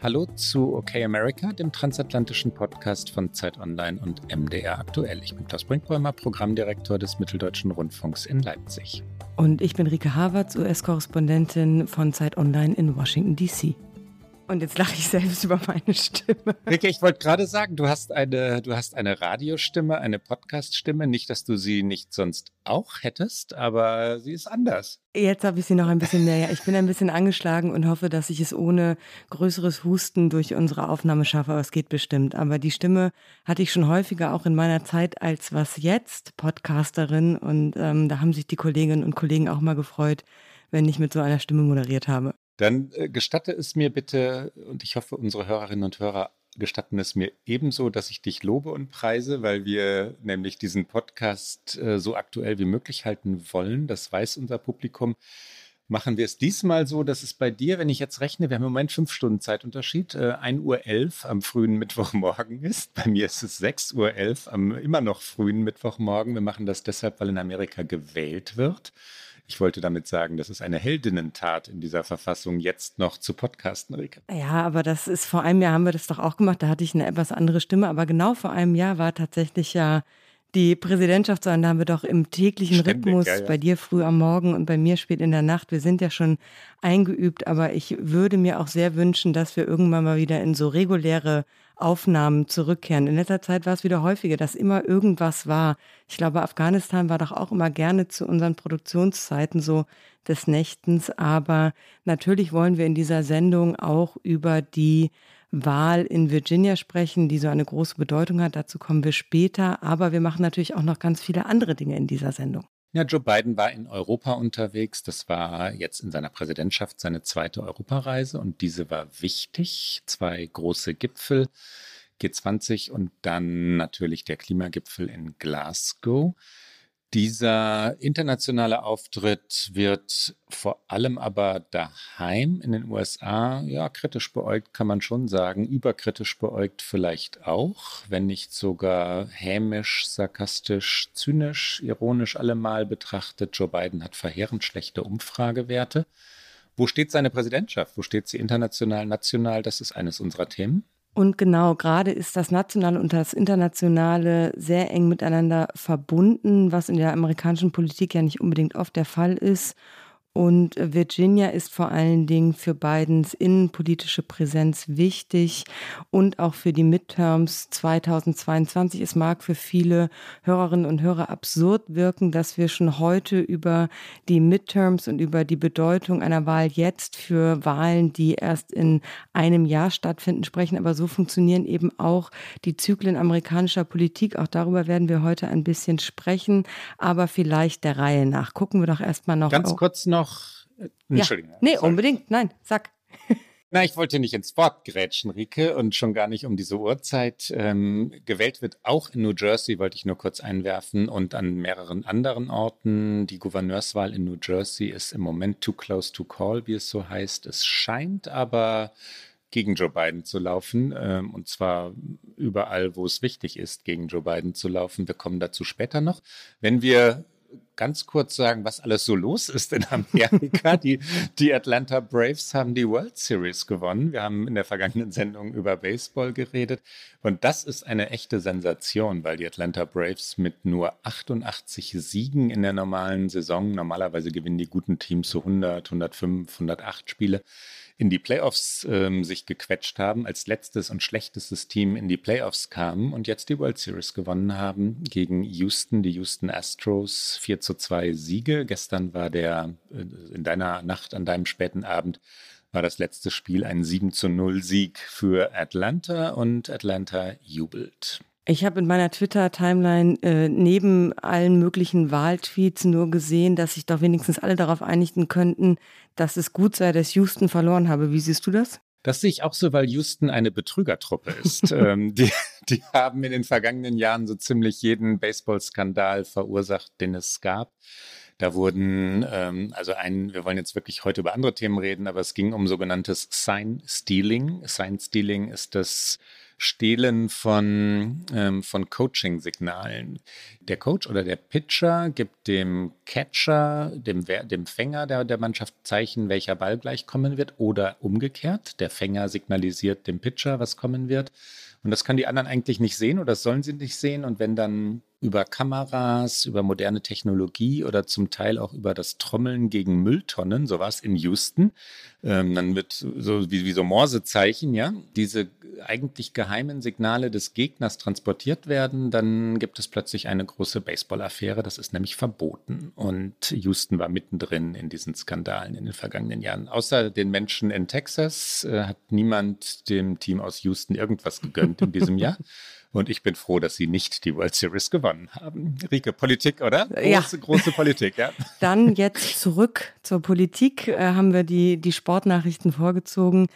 Hallo zu OK America, dem transatlantischen Podcast von Zeit Online und MDR aktuell. Ich bin Klaus Brinkbäumer, Programmdirektor des Mitteldeutschen Rundfunks in Leipzig. Und ich bin Rike Havertz, US-Korrespondentin von Zeit Online in Washington, D.C. Und jetzt lache ich selbst über meine Stimme. Rike, ich wollte gerade sagen, du hast eine, du hast eine Radiostimme, eine Podcaststimme. Nicht, dass du sie nicht sonst auch hättest, aber sie ist anders. Jetzt habe ich sie noch ein bisschen mehr. Ich bin ein bisschen angeschlagen und hoffe, dass ich es ohne größeres Husten durch unsere Aufnahme schaffe. Aber es geht bestimmt. Aber die Stimme hatte ich schon häufiger auch in meiner Zeit als was jetzt Podcasterin. Und ähm, da haben sich die Kolleginnen und Kollegen auch mal gefreut, wenn ich mit so einer Stimme moderiert habe. Dann äh, gestatte es mir bitte, und ich hoffe, unsere Hörerinnen und Hörer gestatten es mir ebenso, dass ich dich lobe und preise, weil wir nämlich diesen Podcast äh, so aktuell wie möglich halten wollen. Das weiß unser Publikum. Machen wir es diesmal so, dass es bei dir, wenn ich jetzt rechne, wir haben im Moment fünf Stunden Zeitunterschied, äh, 1.11 Uhr am frühen Mittwochmorgen ist. Bei mir ist es 6.11 Uhr am immer noch frühen Mittwochmorgen. Wir machen das deshalb, weil in Amerika gewählt wird. Ich wollte damit sagen, das ist eine Heldinnentat in dieser Verfassung, jetzt noch zu podcasten, Rike. Ja, aber das ist vor einem Jahr haben wir das doch auch gemacht. Da hatte ich eine etwas andere Stimme. Aber genau vor einem Jahr war tatsächlich ja die Präsidentschaft, sondern da haben wir doch im täglichen Ständig, Rhythmus, ja, ja. bei dir früh am Morgen und bei mir spät in der Nacht, wir sind ja schon eingeübt, aber ich würde mir auch sehr wünschen, dass wir irgendwann mal wieder in so reguläre Aufnahmen zurückkehren. In letzter Zeit war es wieder häufiger, dass immer irgendwas war. Ich glaube, Afghanistan war doch auch immer gerne zu unseren Produktionszeiten so des Nächtens. Aber natürlich wollen wir in dieser Sendung auch über die Wahl in Virginia sprechen, die so eine große Bedeutung hat. Dazu kommen wir später. Aber wir machen natürlich auch noch ganz viele andere Dinge in dieser Sendung. Ja, Joe Biden war in Europa unterwegs. Das war jetzt in seiner Präsidentschaft seine zweite Europareise und diese war wichtig. Zwei große Gipfel, G20 und dann natürlich der Klimagipfel in Glasgow. Dieser internationale Auftritt wird vor allem aber daheim in den USA, ja, kritisch beäugt kann man schon sagen, überkritisch beäugt vielleicht auch, wenn nicht sogar hämisch, sarkastisch, zynisch, ironisch allemal betrachtet. Joe Biden hat verheerend schlechte Umfragewerte. Wo steht seine Präsidentschaft? Wo steht sie international, national? Das ist eines unserer Themen. Und genau, gerade ist das Nationale und das Internationale sehr eng miteinander verbunden, was in der amerikanischen Politik ja nicht unbedingt oft der Fall ist. Und Virginia ist vor allen Dingen für Bidens innenpolitische Präsenz wichtig und auch für die Midterms 2022. Es mag für viele Hörerinnen und Hörer absurd wirken, dass wir schon heute über die Midterms und über die Bedeutung einer Wahl jetzt für Wahlen, die erst in einem Jahr stattfinden, sprechen. Aber so funktionieren eben auch die Zyklen amerikanischer Politik. Auch darüber werden wir heute ein bisschen sprechen, aber vielleicht der Reihe nach. Gucken wir doch erstmal noch. Ganz kurz noch noch. Äh, Entschuldigung. Ja. Nee, sorry. unbedingt. Nein, sag. Na, ich wollte nicht ins Wort grätschen, Rike, und schon gar nicht um diese Uhrzeit. Ähm, gewählt wird auch in New Jersey, wollte ich nur kurz einwerfen, und an mehreren anderen Orten. Die Gouverneurswahl in New Jersey ist im Moment too close to call, wie es so heißt. Es scheint aber gegen Joe Biden zu laufen, ähm, und zwar überall, wo es wichtig ist, gegen Joe Biden zu laufen. Wir kommen dazu später noch. Wenn wir ganz kurz sagen, was alles so los ist in Amerika. die, die Atlanta Braves haben die World Series gewonnen. Wir haben in der vergangenen Sendung über Baseball geredet. Und das ist eine echte Sensation, weil die Atlanta Braves mit nur 88 Siegen in der normalen Saison, normalerweise gewinnen die guten Teams so 100, 105, 108 Spiele, in die Playoffs ähm, sich gequetscht haben, als letztes und schlechtestes Team in die Playoffs kamen und jetzt die World Series gewonnen haben gegen Houston, die Houston Astros, 4 zu 2 Siege. Gestern war der, äh, in deiner Nacht, an deinem späten Abend, war das letzte Spiel ein 7 zu 0 Sieg für Atlanta und Atlanta jubelt. Ich habe in meiner Twitter-Timeline äh, neben allen möglichen Wahltweets nur gesehen, dass sich doch wenigstens alle darauf einigen könnten, dass es gut sei, dass Houston verloren habe. Wie siehst du das? Das sehe ich auch so, weil Houston eine Betrügertruppe ist. ähm, die, die haben in den vergangenen Jahren so ziemlich jeden Baseball-Skandal verursacht, den es gab. Da wurden, ähm, also ein, wir wollen jetzt wirklich heute über andere Themen reden, aber es ging um sogenanntes Sign Stealing. Sign Stealing ist das Stehlen von, ähm, von Coaching-Signalen. Der Coach oder der Pitcher gibt dem Catcher, dem, dem Fänger der, der Mannschaft Zeichen, welcher Ball gleich kommen wird oder umgekehrt. Der Fänger signalisiert dem Pitcher, was kommen wird. Und das können die anderen eigentlich nicht sehen oder das sollen sie nicht sehen. Und wenn dann über Kameras, über moderne Technologie oder zum Teil auch über das Trommeln gegen Mülltonnen, so war es in Houston, ähm, dann wird so wie, wie so Morsezeichen, ja, diese eigentlich geheimen Signale des Gegners transportiert werden, dann gibt es plötzlich eine große Baseball-Affäre. Das ist nämlich verboten. Und Houston war mittendrin in diesen Skandalen in den vergangenen Jahren. Außer den Menschen in Texas äh, hat niemand dem Team aus Houston irgendwas gegönnt in diesem Jahr. Und ich bin froh, dass sie nicht die World Series gewonnen haben. Rike, Politik, oder? Große, ja. große Politik, ja. Dann jetzt zurück zur Politik. Äh, haben wir die, die Sportnachrichten vorgezogen.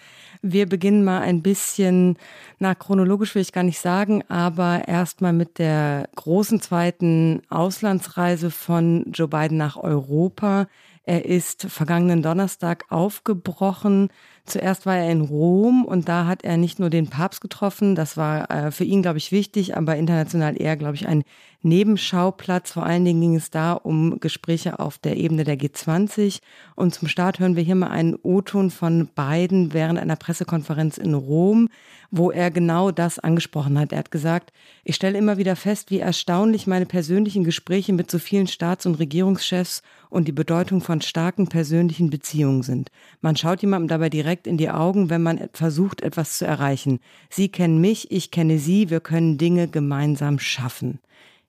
Wir beginnen mal ein bisschen, na, chronologisch will ich gar nicht sagen, aber erstmal mit der großen zweiten Auslandsreise von Joe Biden nach Europa. Er ist vergangenen Donnerstag aufgebrochen Zuerst war er in Rom und da hat er nicht nur den Papst getroffen, das war äh, für ihn, glaube ich, wichtig, aber international eher, glaube ich, ein Nebenschauplatz. Vor allen Dingen ging es da um Gespräche auf der Ebene der G20. Und zum Start hören wir hier mal einen O-Ton von Biden während einer Pressekonferenz in Rom, wo er genau das angesprochen hat. Er hat gesagt, ich stelle immer wieder fest, wie erstaunlich meine persönlichen Gespräche mit so vielen Staats- und Regierungschefs und die Bedeutung von starken persönlichen Beziehungen sind. Man schaut jemandem dabei direkt in die Augen, wenn man versucht, etwas zu erreichen. Sie kennen mich, ich kenne Sie, wir können Dinge gemeinsam schaffen.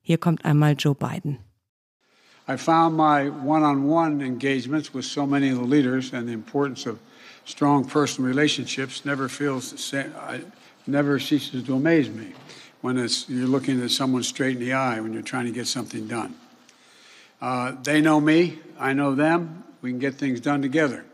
Hier kommt einmal Joe Biden. I found my one-on-one engagements with so many of the leaders and the importance of strong personal relationships never feels never ceases to amaze me when you're looking at someone straight in the eye when you're trying to get something done. Uh, they know me, I know them. We can get things done together.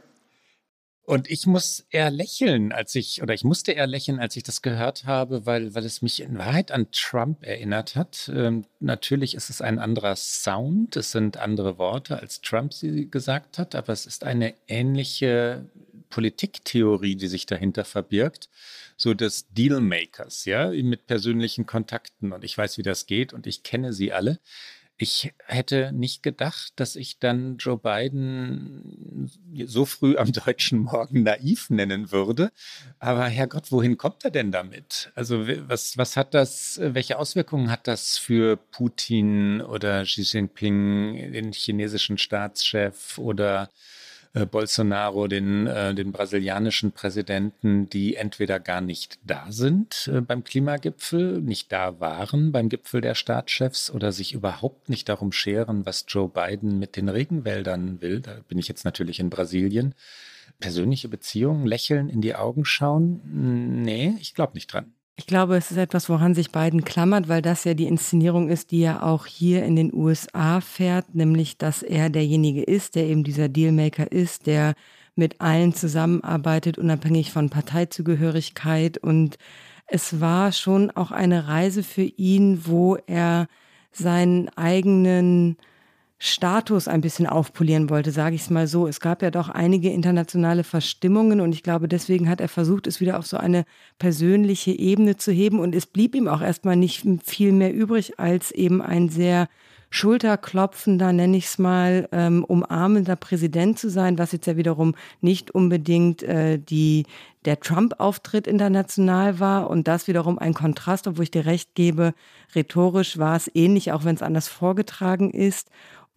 Und ich muss eher lächeln, als ich, oder ich musste eher lächeln, als ich das gehört habe, weil, weil es mich in Wahrheit an Trump erinnert hat. Ähm, natürlich ist es ein anderer Sound, es sind andere Worte, als Trump sie gesagt hat, aber es ist eine ähnliche Politiktheorie, die sich dahinter verbirgt, so des Dealmakers, ja, mit persönlichen Kontakten. Und ich weiß, wie das geht und ich kenne sie alle. Ich hätte nicht gedacht, dass ich dann Joe Biden so früh am deutschen Morgen naiv nennen würde. Aber Herrgott, wohin kommt er denn damit? Also was, was hat das, welche Auswirkungen hat das für Putin oder Xi Jinping, den chinesischen Staatschef oder äh, Bolsonaro, den, äh, den brasilianischen Präsidenten, die entweder gar nicht da sind äh, beim Klimagipfel, nicht da waren beim Gipfel der Staatschefs oder sich überhaupt nicht darum scheren, was Joe Biden mit den Regenwäldern will. Da bin ich jetzt natürlich in Brasilien. Persönliche Beziehungen, lächeln, in die Augen schauen? Nee, ich glaube nicht dran. Ich glaube, es ist etwas, woran sich Biden klammert, weil das ja die Inszenierung ist, die er auch hier in den USA fährt, nämlich dass er derjenige ist, der eben dieser Dealmaker ist, der mit allen zusammenarbeitet, unabhängig von Parteizugehörigkeit. Und es war schon auch eine Reise für ihn, wo er seinen eigenen Status ein bisschen aufpolieren wollte, sage ich es mal so. Es gab ja doch einige internationale Verstimmungen und ich glaube, deswegen hat er versucht, es wieder auf so eine persönliche Ebene zu heben und es blieb ihm auch erstmal nicht viel mehr übrig, als eben ein sehr schulterklopfender, nenne ich es mal, ähm, umarmender Präsident zu sein, was jetzt ja wiederum nicht unbedingt äh, die, der Trump-Auftritt international war und das wiederum ein Kontrast, obwohl ich dir recht gebe, rhetorisch war es ähnlich, auch wenn es anders vorgetragen ist.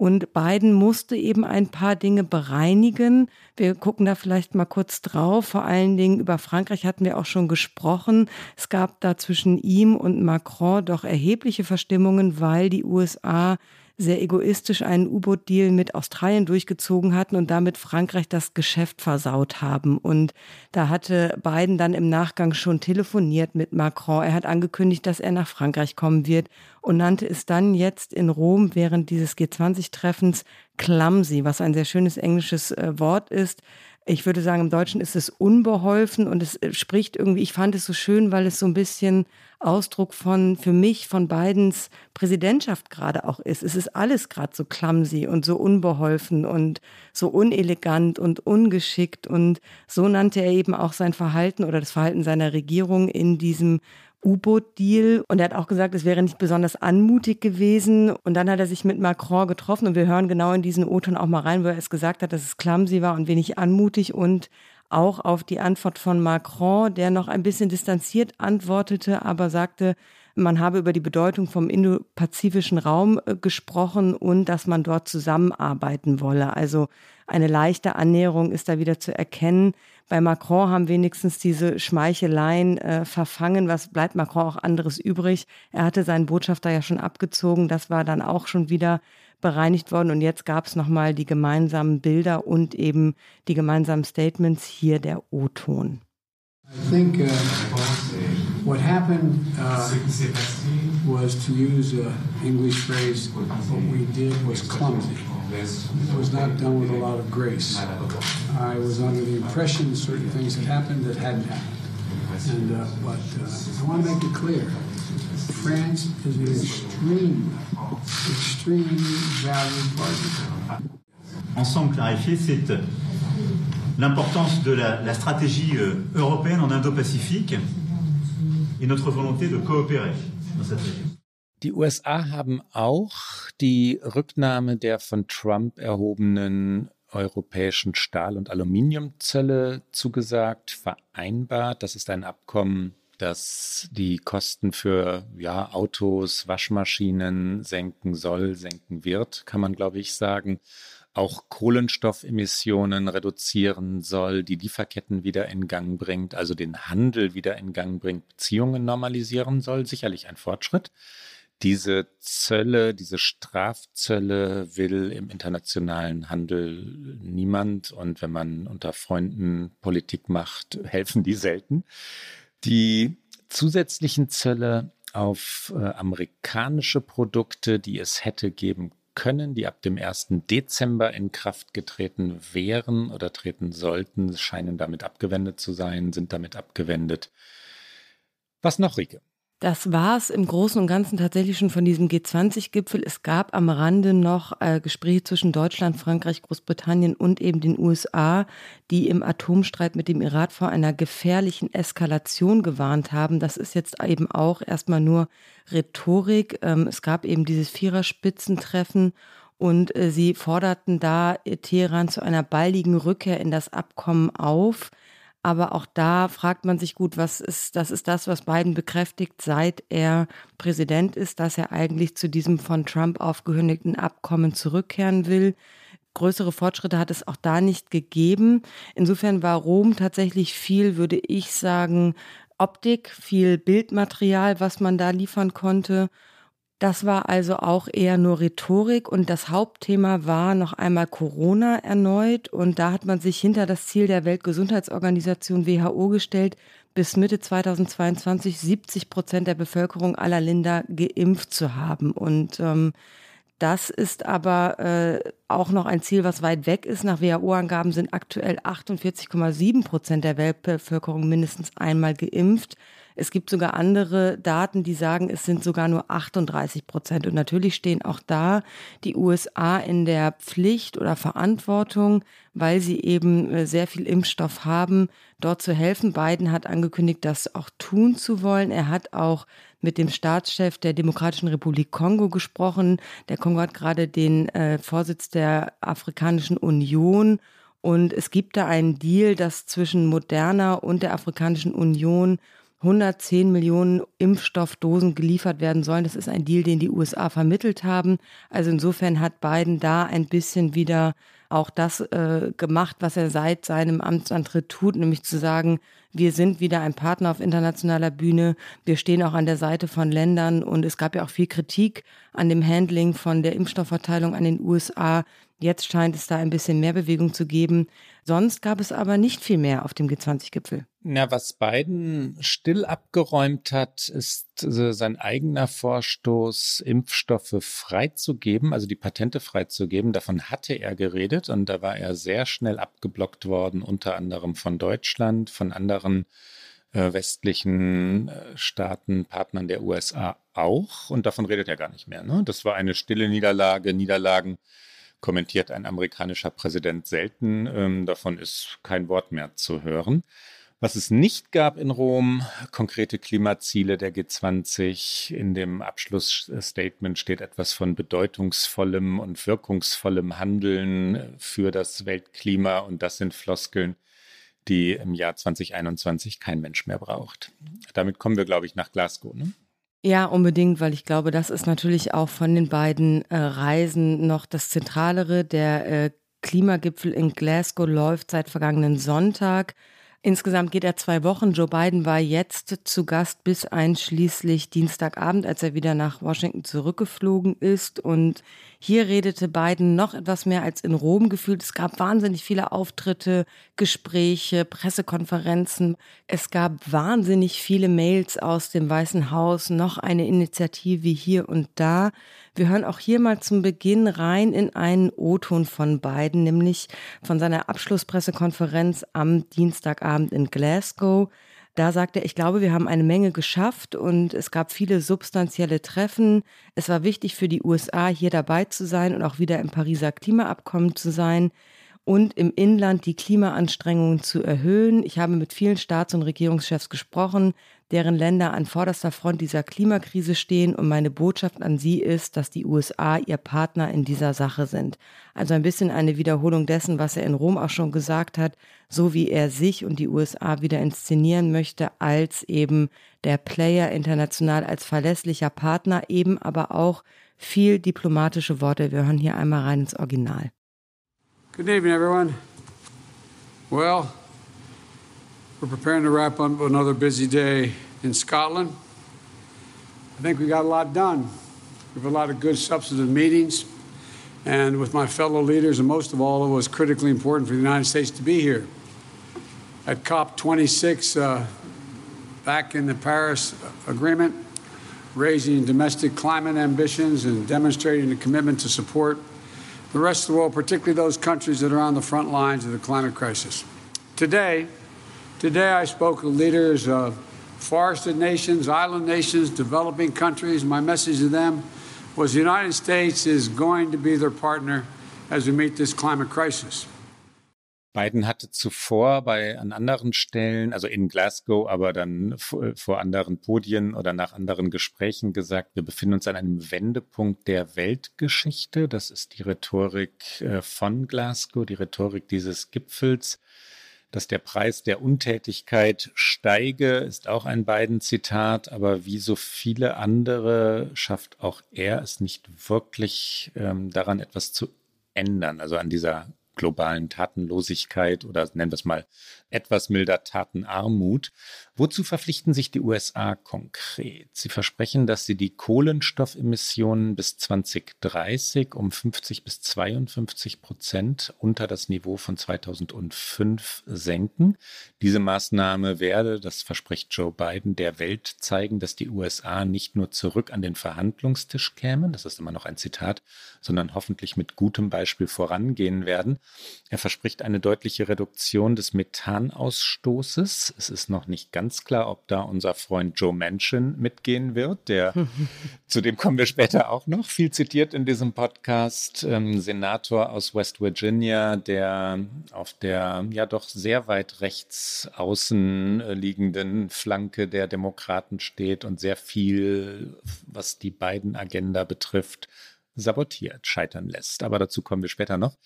Und Biden musste eben ein paar Dinge bereinigen. Wir gucken da vielleicht mal kurz drauf. Vor allen Dingen über Frankreich hatten wir auch schon gesprochen. Es gab da zwischen ihm und Macron doch erhebliche Verstimmungen, weil die USA sehr egoistisch einen U-Boot-Deal mit Australien durchgezogen hatten und damit Frankreich das Geschäft versaut haben. Und da hatte Biden dann im Nachgang schon telefoniert mit Macron. Er hat angekündigt, dass er nach Frankreich kommen wird und nannte es dann jetzt in Rom während dieses G20-Treffens clumsy, was ein sehr schönes englisches äh, Wort ist. Ich würde sagen, im Deutschen ist es unbeholfen und es äh, spricht irgendwie, ich fand es so schön, weil es so ein bisschen Ausdruck von, für mich, von Bidens Präsidentschaft gerade auch ist. Es ist alles gerade so clumsy und so unbeholfen und so unelegant und ungeschickt und so nannte er eben auch sein Verhalten oder das Verhalten seiner Regierung in diesem U-Boot-Deal. Und er hat auch gesagt, es wäre nicht besonders anmutig gewesen. Und dann hat er sich mit Macron getroffen und wir hören genau in diesen O-Ton auch mal rein, wo er es gesagt hat, dass es clumsy war und wenig anmutig und auch auf die Antwort von Macron, der noch ein bisschen distanziert antwortete, aber sagte, man habe über die Bedeutung vom indopazifischen Raum äh, gesprochen und dass man dort zusammenarbeiten wolle. Also eine leichte Annäherung ist da wieder zu erkennen. Bei Macron haben wenigstens diese Schmeicheleien äh, verfangen. Was bleibt Macron auch anderes übrig? Er hatte seinen Botschafter ja schon abgezogen. Das war dann auch schon wieder bereinigt worden. Und jetzt gab es nochmal die gemeinsamen Bilder und eben die gemeinsamen Statements. Hier der O-Ton. I think uh, what happened uh, was, to use an English phrase, what we did was clumsy. It was not done with a lot of grace. I was under the impression certain things had happened that hadn't happened. And, uh, but uh, I want to make it clear, France is an extreme, extremely valued partner. Ensemble c'est l'importance de la, la stratégie euh, européenne en Indo-Pacifique et notre volonté de coopérer dans cette région. Die USA haben auch die Rücknahme der von Trump erhobenen europäischen Stahl- und Aluminiumzölle zugesagt, vereinbart. Das ist ein Abkommen, das die Kosten für ja, Autos, Waschmaschinen senken soll, senken wird, kann man, glaube ich, sagen. Auch Kohlenstoffemissionen reduzieren soll, die Lieferketten wieder in Gang bringt, also den Handel wieder in Gang bringt, Beziehungen normalisieren soll. Sicherlich ein Fortschritt. Diese Zölle, diese Strafzölle will im internationalen Handel niemand. Und wenn man unter Freunden Politik macht, helfen die selten. Die zusätzlichen Zölle auf äh, amerikanische Produkte, die es hätte geben können, die ab dem 1. Dezember in Kraft getreten wären oder treten sollten, scheinen damit abgewendet zu sein, sind damit abgewendet. Was noch, Rike? Das war es im Großen und Ganzen tatsächlich schon von diesem G20-Gipfel. Es gab am Rande noch äh, Gespräche zwischen Deutschland, Frankreich, Großbritannien und eben den USA, die im Atomstreit mit dem Iran vor einer gefährlichen Eskalation gewarnt haben. Das ist jetzt eben auch erstmal nur Rhetorik. Ähm, es gab eben dieses Viererspitzentreffen und äh, sie forderten da Teheran zu einer baldigen Rückkehr in das Abkommen auf. Aber auch da fragt man sich gut, was ist, das ist das, was Biden bekräftigt, seit er Präsident ist, dass er eigentlich zu diesem von Trump aufgekündigten Abkommen zurückkehren will. Größere Fortschritte hat es auch da nicht gegeben. Insofern war Rom tatsächlich viel, würde ich sagen, Optik, viel Bildmaterial, was man da liefern konnte. Das war also auch eher nur Rhetorik und das Hauptthema war noch einmal Corona erneut und da hat man sich hinter das Ziel der Weltgesundheitsorganisation WHO gestellt, bis Mitte 2022 70 Prozent der Bevölkerung aller Länder geimpft zu haben. Und ähm, das ist aber äh, auch noch ein Ziel, was weit weg ist. Nach WHO-Angaben sind aktuell 48,7 Prozent der Weltbevölkerung mindestens einmal geimpft. Es gibt sogar andere Daten, die sagen, es sind sogar nur 38 Prozent. Und natürlich stehen auch da die USA in der Pflicht oder Verantwortung, weil sie eben äh, sehr viel Impfstoff haben, dort zu helfen. Biden hat angekündigt, das auch tun zu wollen. Er hat auch mit dem Staatschef der Demokratischen Republik Kongo gesprochen. Der Kongo hat gerade den äh, Vorsitz der Afrikanischen Union. Und es gibt da einen Deal, dass zwischen Moderna und der Afrikanischen Union 110 Millionen Impfstoffdosen geliefert werden sollen. Das ist ein Deal, den die USA vermittelt haben. Also insofern hat Biden da ein bisschen wieder auch das äh, gemacht, was er seit seinem Amtsantritt tut, nämlich zu sagen, wir sind wieder ein Partner auf internationaler Bühne. Wir stehen auch an der Seite von Ländern und es gab ja auch viel Kritik an dem Handling von der Impfstoffverteilung an den USA. Jetzt scheint es da ein bisschen mehr Bewegung zu geben. Sonst gab es aber nicht viel mehr auf dem G20-Gipfel. Na, was Biden still abgeräumt hat, ist äh, sein eigener Vorstoß, Impfstoffe freizugeben, also die Patente freizugeben. Davon hatte er geredet und da war er sehr schnell abgeblockt worden, unter anderem von Deutschland, von anderen äh, westlichen äh, Staaten, Partnern der USA auch. Und davon redet er gar nicht mehr. Ne? Das war eine stille Niederlage. Niederlagen kommentiert ein amerikanischer Präsident selten. Ähm, davon ist kein Wort mehr zu hören. Was es nicht gab in Rom, konkrete Klimaziele der G20. In dem Abschlussstatement steht etwas von bedeutungsvollem und wirkungsvollem Handeln für das Weltklima und das sind Floskeln, die im Jahr 2021 kein Mensch mehr braucht. Damit kommen wir, glaube ich, nach Glasgow. Ne? Ja, unbedingt, weil ich glaube, das ist natürlich auch von den beiden äh, Reisen noch das Zentralere. Der äh, Klimagipfel in Glasgow läuft seit vergangenen Sonntag. Insgesamt geht er zwei Wochen. Joe Biden war jetzt zu Gast bis einschließlich Dienstagabend, als er wieder nach Washington zurückgeflogen ist. Und hier redete Biden noch etwas mehr als in Rom gefühlt. Es gab wahnsinnig viele Auftritte, Gespräche, Pressekonferenzen. Es gab wahnsinnig viele Mails aus dem Weißen Haus, noch eine Initiative hier und da. Wir hören auch hier mal zum Beginn rein in einen O-Ton von Biden, nämlich von seiner Abschlusspressekonferenz am Dienstagabend in Glasgow. Da sagte er, ich glaube, wir haben eine Menge geschafft und es gab viele substanzielle Treffen. Es war wichtig für die USA, hier dabei zu sein und auch wieder im Pariser Klimaabkommen zu sein und im Inland die Klimaanstrengungen zu erhöhen. Ich habe mit vielen Staats- und Regierungschefs gesprochen, deren Länder an vorderster Front dieser Klimakrise stehen. Und meine Botschaft an Sie ist, dass die USA Ihr Partner in dieser Sache sind. Also ein bisschen eine Wiederholung dessen, was er in Rom auch schon gesagt hat, so wie er sich und die USA wieder inszenieren möchte als eben der Player international, als verlässlicher Partner, eben aber auch viel diplomatische Worte. Wir hören hier einmal rein ins Original. Good evening, everyone. Well, we're preparing to wrap up another busy day in Scotland. I think we got a lot done. We have a lot of good substantive meetings, and with my fellow leaders, and most of all, it was critically important for the United States to be here. At COP26, uh, back in the Paris Agreement, raising domestic climate ambitions and demonstrating a commitment to support the rest of the world, particularly those countries that are on the front lines of the climate crisis. Today, today I spoke with leaders of forested nations, island nations, developing countries. My message to them was the United States is going to be their partner as we meet this climate crisis. Biden hatte zuvor bei an anderen Stellen, also in Glasgow, aber dann vor, anderen Podien oder nach anderen Gesprächen gesagt, wir befinden uns an einem Wendepunkt der Weltgeschichte. Das ist die Rhetorik äh, von Glasgow, die Rhetorik dieses Gipfels. Dass der Preis der Untätigkeit steige, ist auch ein Biden-Zitat, aber wie so viele andere schafft auch er es nicht wirklich ähm, daran etwas zu ändern, also an dieser globalen Tatenlosigkeit oder nennen wir es mal etwas milder Tatenarmut. Wozu verpflichten sich die USA konkret? Sie versprechen, dass sie die Kohlenstoffemissionen bis 2030 um 50 bis 52 Prozent unter das Niveau von 2005 senken. Diese Maßnahme werde, das verspricht Joe Biden, der Welt zeigen, dass die USA nicht nur zurück an den Verhandlungstisch kämen, das ist immer noch ein Zitat, sondern hoffentlich mit gutem Beispiel vorangehen werden. Er verspricht eine deutliche Reduktion des Methanausstoßes. Es ist noch nicht ganz klar, ob da unser Freund Joe Manchin mitgehen wird. Der, zu dem kommen wir später auch noch, viel zitiert in diesem Podcast, ähm, Senator aus West Virginia, der auf der ja doch sehr weit rechts außen äh, liegenden Flanke der Demokraten steht und sehr viel, was die beiden Agenda betrifft, sabotiert, scheitern lässt. Aber dazu kommen wir später noch.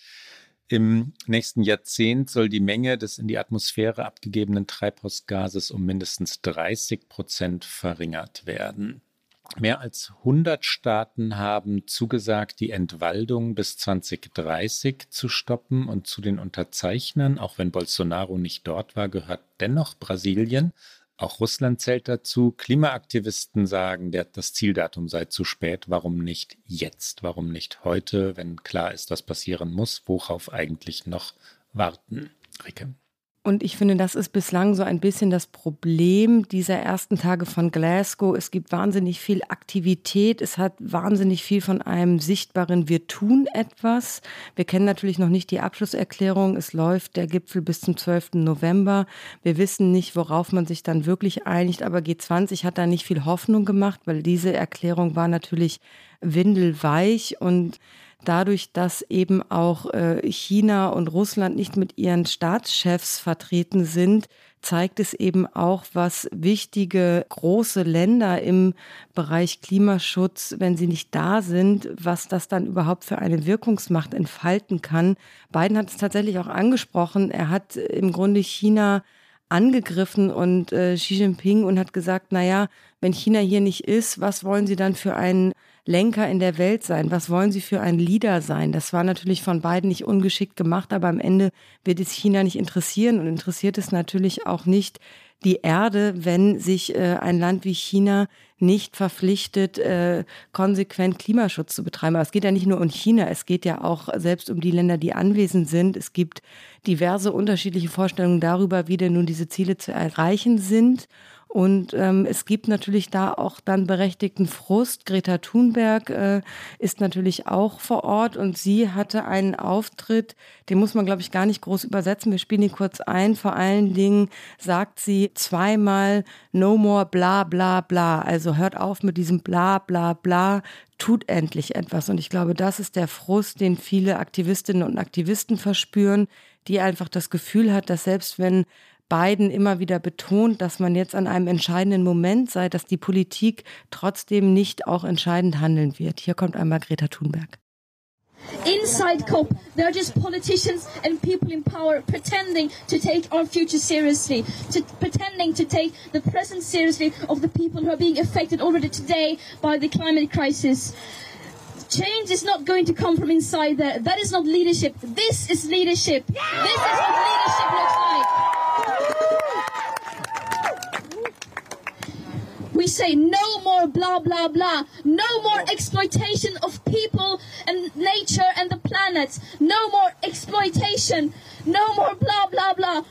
Im nächsten Jahrzehnt soll die Menge des in die Atmosphäre abgegebenen Treibhausgases um mindestens 30 Prozent verringert werden. Mehr als 100 Staaten haben zugesagt, die Entwaldung bis 2030 zu stoppen und zu den Unterzeichnern, auch wenn Bolsonaro nicht dort war, gehört dennoch Brasilien. Auch Russland zählt dazu. Klimaaktivisten sagen, der, das Zieldatum sei zu spät. Warum nicht jetzt? Warum nicht heute, wenn klar ist, was passieren muss? Worauf eigentlich noch warten? Ricke. Und ich finde, das ist bislang so ein bisschen das Problem dieser ersten Tage von Glasgow. Es gibt wahnsinnig viel Aktivität. Es hat wahnsinnig viel von einem sichtbaren Wir tun etwas. Wir kennen natürlich noch nicht die Abschlusserklärung. Es läuft der Gipfel bis zum 12. November. Wir wissen nicht, worauf man sich dann wirklich einigt. Aber G20 hat da nicht viel Hoffnung gemacht, weil diese Erklärung war natürlich windelweich und dadurch, dass eben auch äh, China und Russland nicht mit ihren Staatschefs vertreten sind, zeigt es eben auch, was wichtige große Länder im Bereich Klimaschutz, wenn sie nicht da sind, was das dann überhaupt für eine Wirkungsmacht entfalten kann. Biden hat es tatsächlich auch angesprochen. Er hat im Grunde China angegriffen und äh, Xi Jinping und hat gesagt, na ja, wenn China hier nicht ist, was wollen Sie dann für einen Lenker in der Welt sein? Was wollen sie für ein Leader sein? Das war natürlich von beiden nicht ungeschickt gemacht, aber am Ende wird es China nicht interessieren und interessiert es natürlich auch nicht die Erde, wenn sich äh, ein Land wie China nicht verpflichtet, äh, konsequent Klimaschutz zu betreiben. Aber es geht ja nicht nur um China, es geht ja auch selbst um die Länder, die anwesend sind. Es gibt diverse unterschiedliche Vorstellungen darüber, wie denn nun diese Ziele zu erreichen sind. Und ähm, es gibt natürlich da auch dann berechtigten Frust. Greta Thunberg äh, ist natürlich auch vor Ort und sie hatte einen Auftritt, den muss man, glaube ich, gar nicht groß übersetzen. Wir spielen ihn kurz ein. Vor allen Dingen sagt sie zweimal No more bla bla bla. Also hört auf mit diesem bla bla bla tut endlich etwas. Und ich glaube, das ist der Frust, den viele Aktivistinnen und Aktivisten verspüren, die einfach das Gefühl hat, dass selbst wenn Biden immer wieder betont, dass man jetzt an einem entscheidenden Moment sei, dass die Politik trotzdem nicht auch entscheidend handeln wird. Hier kommt einmal Greta Thunberg. Inside COP, they're just politicians and people in power pretending to take our future seriously, to, pretending to take the present seriously of the people who are being affected already today by the climate crisis. Change is not going to come from inside there. That is not leadership. This is leadership. This is what leadership looks like. We say no more blah blah blah, no more exploitation of people and nature and the planet, no more exploitation, no more blah blah blah,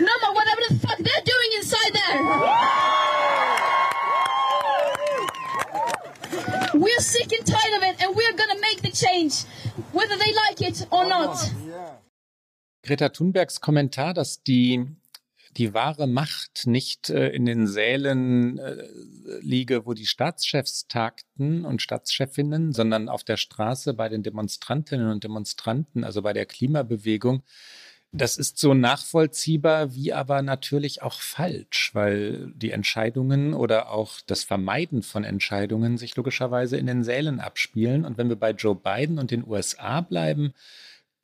no more whatever the fuck they're doing inside there. We're sick and tired of it and we're gonna make the change, whether they like it or not. Greta Thunbergs Kommentar, dass die die wahre Macht nicht äh, in den Sälen äh, liege, wo die Staatschefs tagten und Staatschefinnen, sondern auf der Straße bei den Demonstrantinnen und Demonstranten, also bei der Klimabewegung. Das ist so nachvollziehbar, wie aber natürlich auch falsch, weil die Entscheidungen oder auch das Vermeiden von Entscheidungen sich logischerweise in den Sälen abspielen. Und wenn wir bei Joe Biden und den USA bleiben,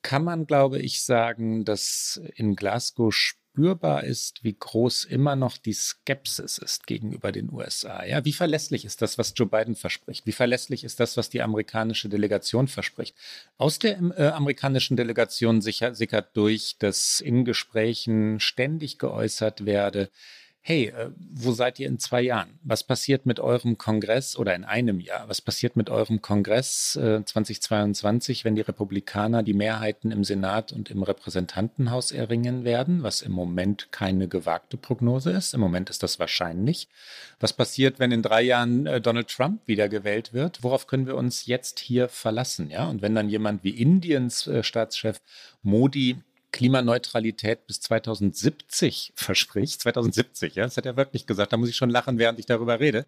kann man, glaube ich, sagen, dass in Glasgow spürbar ist, wie groß immer noch die Skepsis ist gegenüber den USA. Ja, wie verlässlich ist das, was Joe Biden verspricht? Wie verlässlich ist das, was die amerikanische Delegation verspricht? Aus der äh, amerikanischen Delegation sicher, sickert durch, dass in Gesprächen ständig geäußert werde, hey, äh, wo seid ihr in zwei Jahren? Was passiert mit eurem Kongress oder in einem Jahr? Was passiert mit eurem Kongress äh, 2022, wenn die Republikaner die Mehrheiten im Senat und im Repräsentantenhaus erringen werden, was im Moment keine gewagte Prognose ist? Im Moment ist das wahrscheinlich. Was passiert, wenn in drei Jahren äh, Donald Trump wiedergewählt wird? Worauf können wir uns jetzt hier verlassen? Ja, und wenn dann jemand wie Indiens äh, Staatschef Modi Klimaneutralität bis 2070 verspricht. 2070, ja, das hat er wirklich gesagt. Da muss ich schon lachen, während ich darüber rede.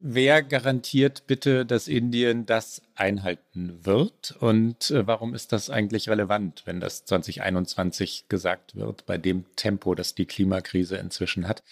Wer garantiert bitte, dass Indien das einhalten wird? Und äh, warum ist das eigentlich relevant, wenn das 2021 gesagt wird, bei dem Tempo, das die Klimakrise inzwischen hat?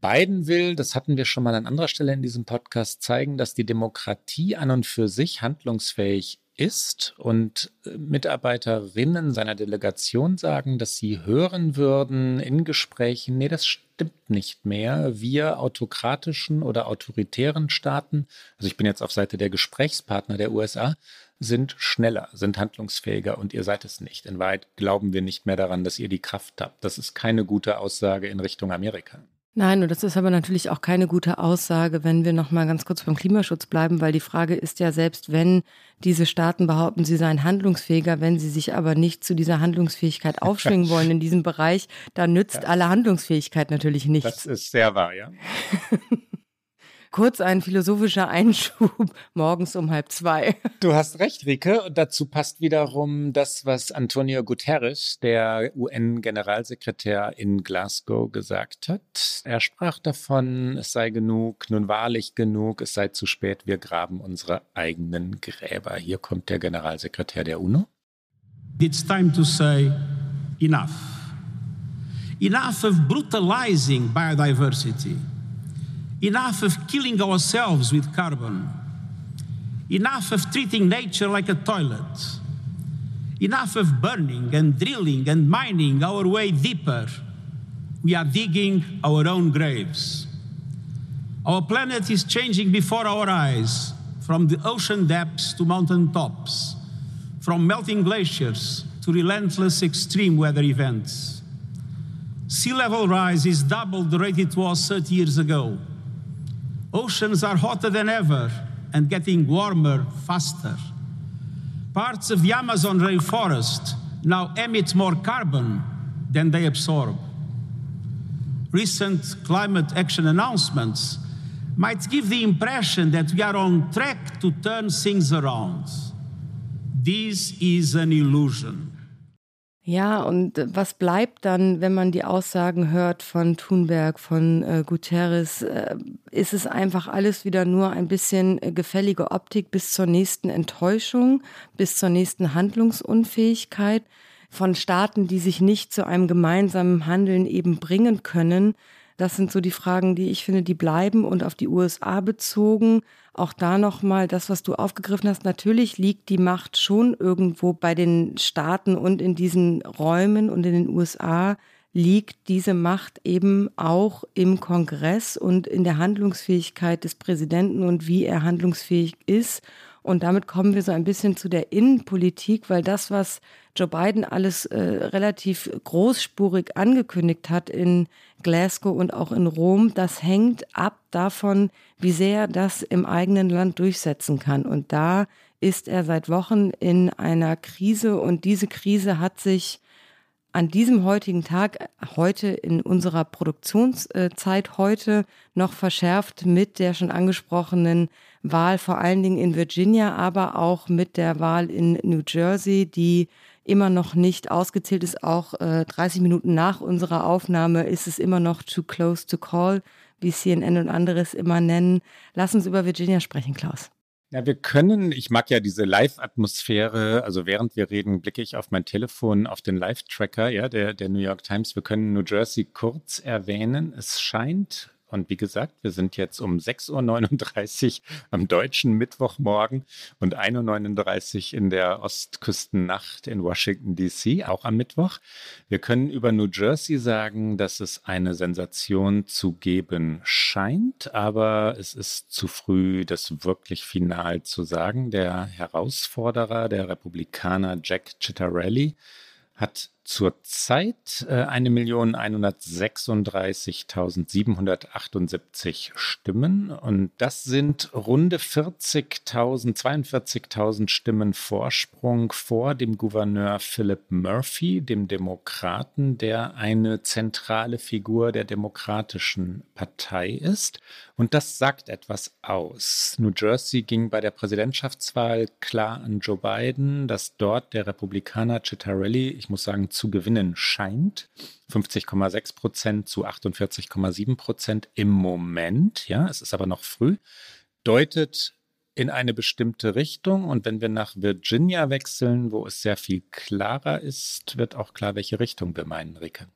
Biden will, das hatten wir schon mal an anderer Stelle in diesem Podcast, zeigen, dass die Demokratie an und für sich handlungsfähig ist und äh, Mitarbeiterinnen seiner Delegation sagen, dass sie hören würden in Gesprächen, nee, das stimmt nicht mehr. Wir autokratischen oder autoritären Staaten, also ich bin jetzt auf Seite der Gesprächspartner der USA, sind schneller, sind handlungsfähiger und ihr seid es nicht. In Wahrheit glauben wir nicht mehr daran, dass ihr die Kraft habt. Das ist keine gute Aussage in Richtung Amerika. Nein, und das ist aber natürlich auch keine gute Aussage, wenn wir noch mal ganz kurz beim Klimaschutz bleiben, weil die Frage ist ja selbst, wenn diese Staaten behaupten, sie seien handlungsfähiger, wenn sie sich aber nicht zu dieser Handlungsfähigkeit aufschwingen wollen in diesem Bereich, dann nützt ja. alle Handlungsfähigkeit natürlich nichts. Das ist sehr wahr, ja. Kurz ein philosophischer Einschub morgens um halb zwei. Du hast recht, Rike. Und dazu passt wiederum das, was Antonio Guterres, der UN-Generalsekretär in Glasgow, gesagt hat. Er sprach davon, es sei genug, nun wahrlich genug, es sei zu spät, wir graben unsere eigenen Gräber. Hier kommt der Generalsekretär der UNO. It's time to say enough. Enough of brutalizing biodiversity. Enough of killing ourselves with carbon. Enough of treating nature like a toilet. Enough of burning and drilling and mining our way deeper. We are digging our own graves. Our planet is changing before our eyes, from the ocean depths to mountain tops, from melting glaciers to relentless extreme weather events. Sea level rise is double the rate it was 30 years ago. Oceans are hotter than ever and getting warmer faster. Parts of the Amazon rainforest now emit more carbon than they absorb. Recent climate action announcements might give the impression that we are on track to turn things around. This is an illusion. Ja, und äh, was bleibt dann, wenn man die Aussagen hört von Thunberg, von äh, Guterres? Äh, ist es einfach alles wieder nur ein bisschen äh, gefällige Optik bis zur nächsten Enttäuschung, bis zur nächsten Handlungsunfähigkeit von Staaten, die sich nicht zu einem gemeinsamen Handeln eben bringen können? Das sind so die Fragen, die ich finde, die bleiben und auf die USA bezogen. Auch da nochmal das, was du aufgegriffen hast. Natürlich liegt die Macht schon irgendwo bei den Staaten und in diesen Räumen und in den USA liegt diese Macht eben auch im Kongress und in der Handlungsfähigkeit des Präsidenten und wie er handlungsfähig ist. Und damit kommen wir so ein bisschen zu der Innenpolitik, weil das, was Joe Biden alles äh, relativ großspurig angekündigt hat in Glasgow und auch in Rom, das hängt ab davon, wie sehr er das im eigenen Land durchsetzen kann. Und da ist er seit Wochen in einer Krise und diese Krise hat sich an diesem heutigen Tag, heute in unserer Produktionszeit heute, noch verschärft mit der schon angesprochenen Wahl, vor allen Dingen in Virginia, aber auch mit der Wahl in New Jersey, die immer noch nicht ausgezählt ist. Auch äh, 30 Minuten nach unserer Aufnahme ist es immer noch too close to call, wie CNN und anderes immer nennen. Lass uns über Virginia sprechen, Klaus. Ja, wir können, ich mag ja diese Live-Atmosphäre, also während wir reden, blicke ich auf mein Telefon, auf den Live-Tracker, ja, der, der New York Times. Wir können New Jersey kurz erwähnen. Es scheint und wie gesagt, wir sind jetzt um 6.39 Uhr am deutschen Mittwochmorgen und 1.39 Uhr in der Ostküstennacht in Washington, D.C., auch am Mittwoch. Wir können über New Jersey sagen, dass es eine Sensation zu geben scheint, aber es ist zu früh, das wirklich final zu sagen. Der Herausforderer, der Republikaner Jack Chittarelli, hat zurzeit äh, 1.136.778 Stimmen und das sind runde 40.000, 42.000 Stimmen Vorsprung vor dem Gouverneur Philip Murphy, dem Demokraten, der eine zentrale Figur der Demokratischen Partei ist. Und das sagt etwas aus. New Jersey ging bei der Präsidentschaftswahl klar an Joe Biden, dass dort der Republikaner Chittarelli, ich muss sagen, zu gewinnen scheint. 50,6 Prozent zu 48,7 Prozent im Moment. Ja, es ist aber noch früh. Deutet in eine bestimmte Richtung. Und wenn wir nach Virginia wechseln, wo es sehr viel klarer ist, wird auch klar, welche Richtung wir meinen, Ricke.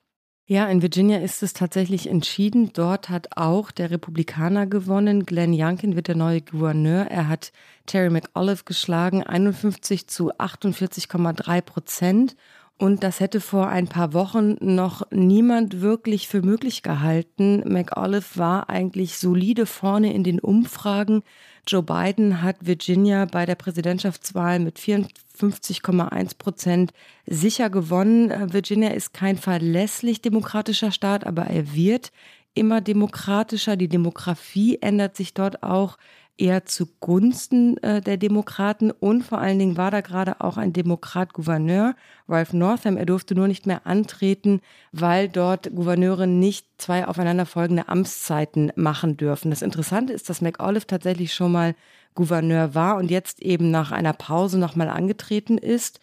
Ja, in Virginia ist es tatsächlich entschieden. Dort hat auch der Republikaner gewonnen. Glenn Youngkin wird der neue Gouverneur. Er hat Terry McAuliffe geschlagen, 51 zu 48,3 Prozent. Und das hätte vor ein paar Wochen noch niemand wirklich für möglich gehalten. McAuliffe war eigentlich solide vorne in den Umfragen. Joe Biden hat Virginia bei der Präsidentschaftswahl mit 54,1 Prozent sicher gewonnen. Virginia ist kein verlässlich demokratischer Staat, aber er wird immer demokratischer. Die Demografie ändert sich dort auch eher zugunsten äh, der Demokraten und vor allen Dingen war da gerade auch ein Demokrat-Gouverneur, Ralph Northam. Er durfte nur nicht mehr antreten, weil dort Gouverneure nicht zwei aufeinanderfolgende Amtszeiten machen dürfen. Das Interessante ist, dass McAuliffe tatsächlich schon mal Gouverneur war und jetzt eben nach einer Pause nochmal angetreten ist.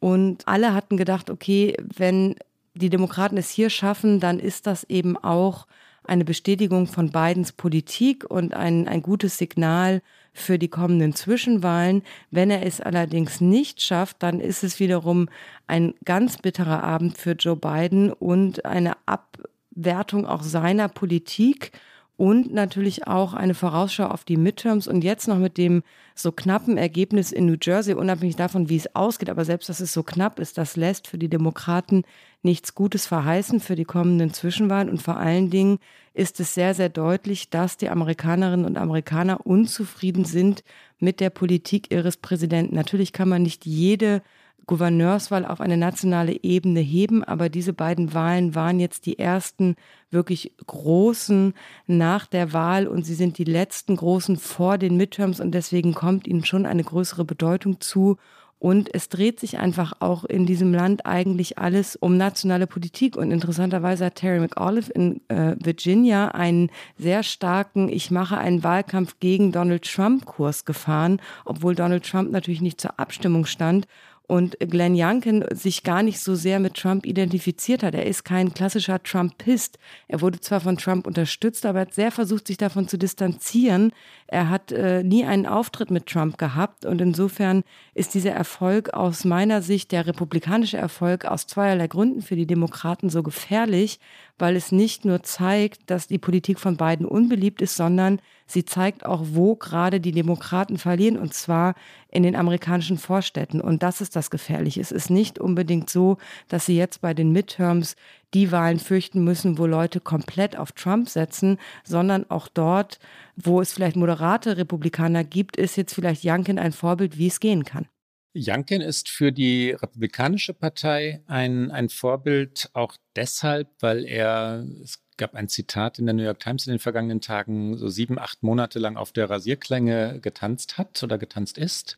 Und alle hatten gedacht, okay, wenn die Demokraten es hier schaffen, dann ist das eben auch eine Bestätigung von Bidens Politik und ein, ein gutes Signal für die kommenden Zwischenwahlen. Wenn er es allerdings nicht schafft, dann ist es wiederum ein ganz bitterer Abend für Joe Biden und eine Abwertung auch seiner Politik und natürlich auch eine Vorausschau auf die Midterms und jetzt noch mit dem so knappen Ergebnis in New Jersey, unabhängig davon, wie es ausgeht, aber selbst, dass es so knapp ist, das lässt für die Demokraten nichts Gutes verheißen für die kommenden Zwischenwahlen und vor allen Dingen ist es sehr, sehr deutlich, dass die Amerikanerinnen und Amerikaner unzufrieden sind mit der Politik ihres Präsidenten. Natürlich kann man nicht jede Gouverneurswahl auf eine nationale Ebene heben. Aber diese beiden Wahlen waren jetzt die ersten wirklich großen nach der Wahl und sie sind die letzten großen vor den Midterms und deswegen kommt ihnen schon eine größere Bedeutung zu. Und es dreht sich einfach auch in diesem Land eigentlich alles um nationale Politik. Und interessanterweise hat Terry McAuliffe in äh, Virginia einen sehr starken, ich mache einen Wahlkampf gegen Donald Trump Kurs gefahren, obwohl Donald Trump natürlich nicht zur Abstimmung stand und Glenn Youngkin sich gar nicht so sehr mit Trump identifiziert hat. Er ist kein klassischer Trumpist. Er wurde zwar von Trump unterstützt, aber er hat sehr versucht, sich davon zu distanzieren. Er hat äh, nie einen Auftritt mit Trump gehabt und insofern ist dieser Erfolg aus meiner Sicht, der republikanische Erfolg, aus zweierlei Gründen für die Demokraten so gefährlich, weil es nicht nur zeigt, dass die Politik von Biden unbeliebt ist, sondern sie zeigt auch, wo gerade die Demokraten verlieren, und zwar in den amerikanischen Vorstädten. Und das ist das Gefährliche. Es ist nicht unbedingt so, dass sie jetzt bei den Midterms die Wahlen fürchten müssen, wo Leute komplett auf Trump setzen, sondern auch dort, wo es vielleicht moderate Republikaner gibt, ist jetzt vielleicht Youngkin ein Vorbild, wie es gehen kann. Youngkin ist für die Republikanische Partei ein, ein Vorbild auch deshalb, weil er, es gab ein Zitat in der New York Times in den vergangenen Tagen, so sieben, acht Monate lang auf der Rasierklänge getanzt hat oder getanzt ist.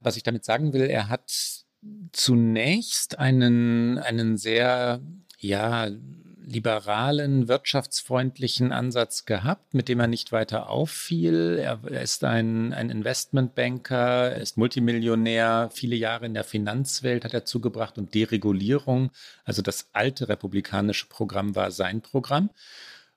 Was ich damit sagen will, er hat zunächst einen, einen sehr, ja, liberalen, wirtschaftsfreundlichen Ansatz gehabt, mit dem er nicht weiter auffiel. Er, ist ein, ein Investmentbanker, er ist Multimillionär, viele Jahre in der Finanzwelt hat er zugebracht und Deregulierung, also das alte republikanische Programm war sein Programm.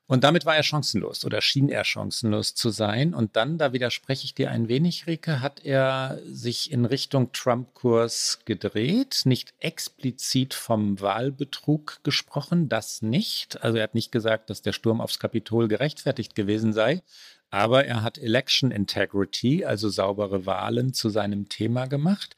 Und damit war er chancenlos oder schien er chancenlos zu sein. Und dann, da widerspreche ich dir ein wenig, Rike, hat er sich in Richtung Trump-Kurs gedreht, nicht explizit vom Wahlbetrug gesprochen, das nicht. Also er hat nicht gesagt, dass der Sturm aufs Kapitol gerechtfertigt gewesen sei. Aber er hat Election Integrity, also saubere Wahlen, zu seinem Thema gemacht.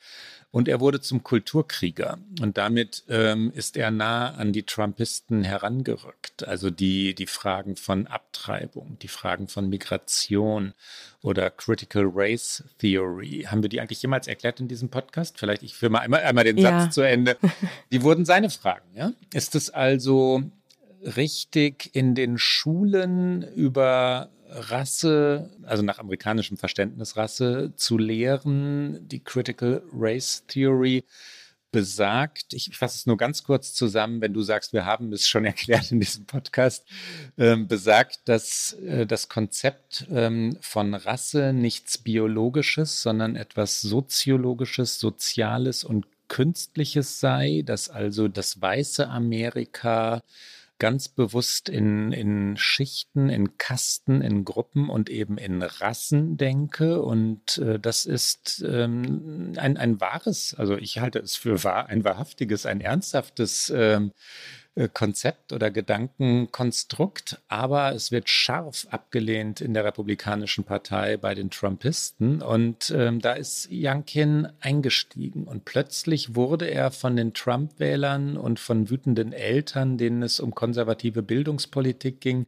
Und er wurde zum Kulturkrieger. Und damit ähm, ist er nah an die Trumpisten herangerückt. Also die, die Fragen von Abtreibung, die Fragen von Migration oder Critical Race Theory. Haben wir die eigentlich jemals erklärt in diesem Podcast? Vielleicht ich führe mal einmal, einmal den ja. Satz zu Ende. Die wurden seine Fragen. Ja? Ist es also richtig in den Schulen über Rasse, also nach amerikanischem Verständnis Rasse, zu lehren. Die Critical Race Theory besagt, ich fasse es nur ganz kurz zusammen, wenn du sagst, wir haben es schon erklärt in diesem Podcast, äh, besagt, dass äh, das Konzept ähm, von Rasse nichts Biologisches, sondern etwas Soziologisches, Soziales und Künstliches sei, dass also das weiße Amerika ganz bewusst in, in Schichten, in Kasten, in Gruppen und eben in Rassen denke. Und äh, das ist ähm, ein, ein wahres, also ich halte es für wahr, ein wahrhaftiges, ein ernsthaftes ähm, äh, Konzept oder Gedankenkonstrukt, aber es wird scharf abgelehnt in der Republikanischen Partei bei den Trumpisten. Und ähm, da ist Youngkin eingestiegen und plötzlich wurde er von den Trump-Wählern und von wütenden Eltern, denen es um konservative Bildungspolitik ging,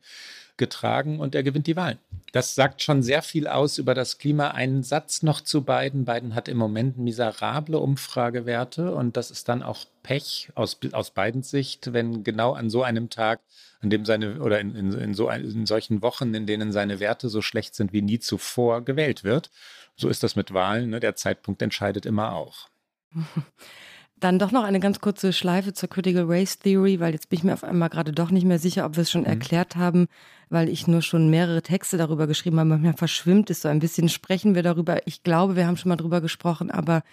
getragen und er gewinnt die Wahlen. Das sagt schon sehr viel aus über das Klima. Einen Satz noch zu Biden. Biden hat im Moment miserable Umfragewerte und das ist dann auch Pech aus, aus Bidens Sicht, wenn genau an so einem Tag, an dem seine oder in, in, in, so ein, in solchen Wochen, in denen seine Werte so schlecht sind wie nie zuvor, gewählt wird. So ist das mit Wahlen. Ne? Der Zeitpunkt entscheidet immer auch. Dann doch noch eine ganz kurze Schleife zur Critical Race Theory, weil jetzt bin ich mir auf einmal gerade doch nicht mehr sicher, ob wir es schon mhm. erklärt haben, weil ich nur schon mehrere Texte darüber geschrieben habe. Manchmal verschwimmt es so ein bisschen. Sprechen wir darüber. Ich glaube, wir haben schon mal darüber gesprochen, aber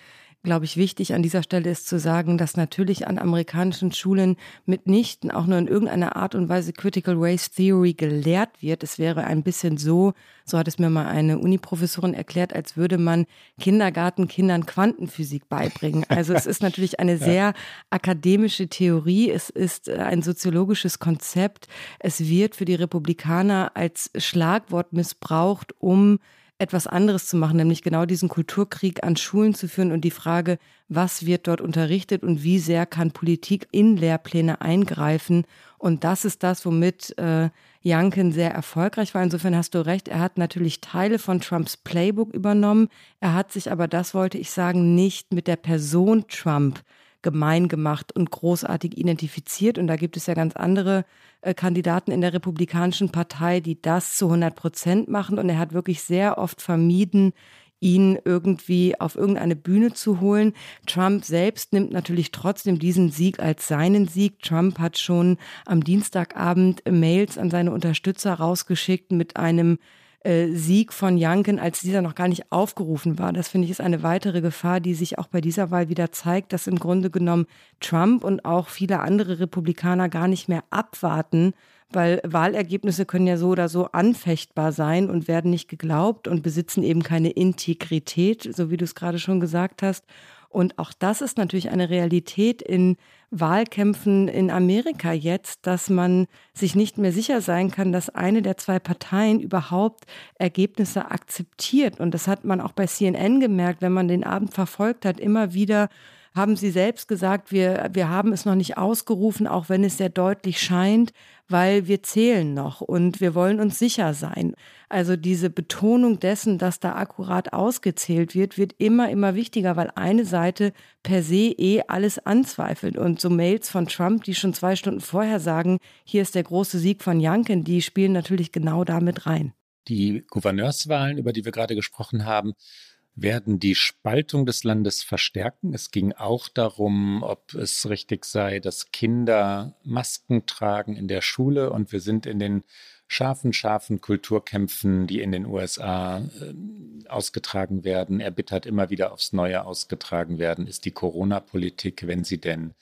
glaube ich, wichtig an dieser Stelle ist zu sagen, dass natürlich an amerikanischen Schulen mitnichten auch nur in irgendeiner Art und Weise Critical Race Theory gelehrt wird. Es wäre ein bisschen so, so hat es mir mal eine Uniprofessorin erklärt, als würde man Kindergartenkindern Quantenphysik beibringen. Also es ist natürlich eine sehr akademische Theorie. Es ist äh, ein soziologisches Konzept. Es wird für die Republikaner als Schlagwort missbraucht, um etwas anderes zu machen, nämlich genau diesen Kulturkrieg an Schulen zu führen und die Frage, was wird dort unterrichtet und wie sehr kann Politik in Lehrpläne eingreifen. Und das ist das, womit äh, Janken sehr erfolgreich war. Insofern hast du recht, er hat natürlich Teile von Trumps Playbook übernommen. Er hat sich aber, das wollte ich sagen, nicht mit der Person Trump gemein gemacht und großartig identifiziert. Und da gibt es ja ganz andere äh, Kandidaten in der Republikanischen Partei, die das zu 100 Prozent machen. Und er hat wirklich sehr oft vermieden, ihn irgendwie auf irgendeine Bühne zu holen. Trump selbst nimmt natürlich trotzdem diesen Sieg als seinen Sieg. Trump hat schon am Dienstagabend Mails an seine Unterstützer rausgeschickt mit einem äh, Sieg von Janken, als dieser noch gar nicht aufgerufen war. Das finde ich ist eine weitere Gefahr, die sich auch bei dieser Wahl wieder zeigt, dass im Grunde genommen Trump und auch viele andere Republikaner gar nicht mehr abwarten, weil Wahlergebnisse können ja so oder so anfechtbar sein und werden nicht geglaubt und besitzen eben keine Integrität, so wie du es gerade schon gesagt hast. Und auch das ist natürlich eine Realität in Wahlkämpfen in Amerika jetzt, dass man sich nicht mehr sicher sein kann, dass eine der zwei Parteien überhaupt Ergebnisse akzeptiert. Und das hat man auch bei CNN gemerkt, wenn man den Abend verfolgt hat, immer wieder haben Sie selbst gesagt, wir, wir haben es noch nicht ausgerufen, auch wenn es sehr deutlich scheint, weil wir zählen noch und wir wollen uns sicher sein. Also diese Betonung dessen, dass da akkurat ausgezählt wird, wird immer, immer wichtiger, weil eine Seite per se eh alles anzweifelt. Und so Mails von Trump, die schon zwei Stunden vorher sagen, hier ist der große Sieg von Youngkin, die spielen natürlich genau damit rein. Die Gouverneurswahlen, über die wir gerade gesprochen haben, werden die Spaltung des Landes verstärken. Es ging auch darum, ob es richtig sei, dass Kinder Masken tragen in der Schule. Und wir sind in den scharfen, scharfen Kulturkämpfen, die in den USA äh, ausgetragen werden, erbittert immer wieder aufs Neue ausgetragen werden, ist die Corona-Politik, wenn sie denn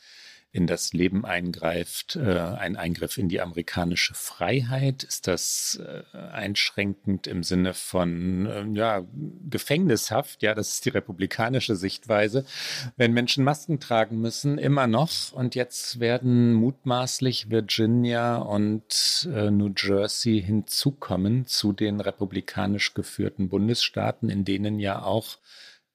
in das Leben eingreift, äh, ein Eingriff in die amerikanische Freiheit? Ist das äh, einschränkend im Sinne von äh, ja, Gefängnishaft? Ja, das ist die republikanische Sichtweise. Wenn Menschen Masken tragen müssen, immer noch. Und jetzt werden mutmaßlich Virginia und äh, New Jersey hinzukommen zu den republikanisch geführten Bundesstaaten, in denen ja auch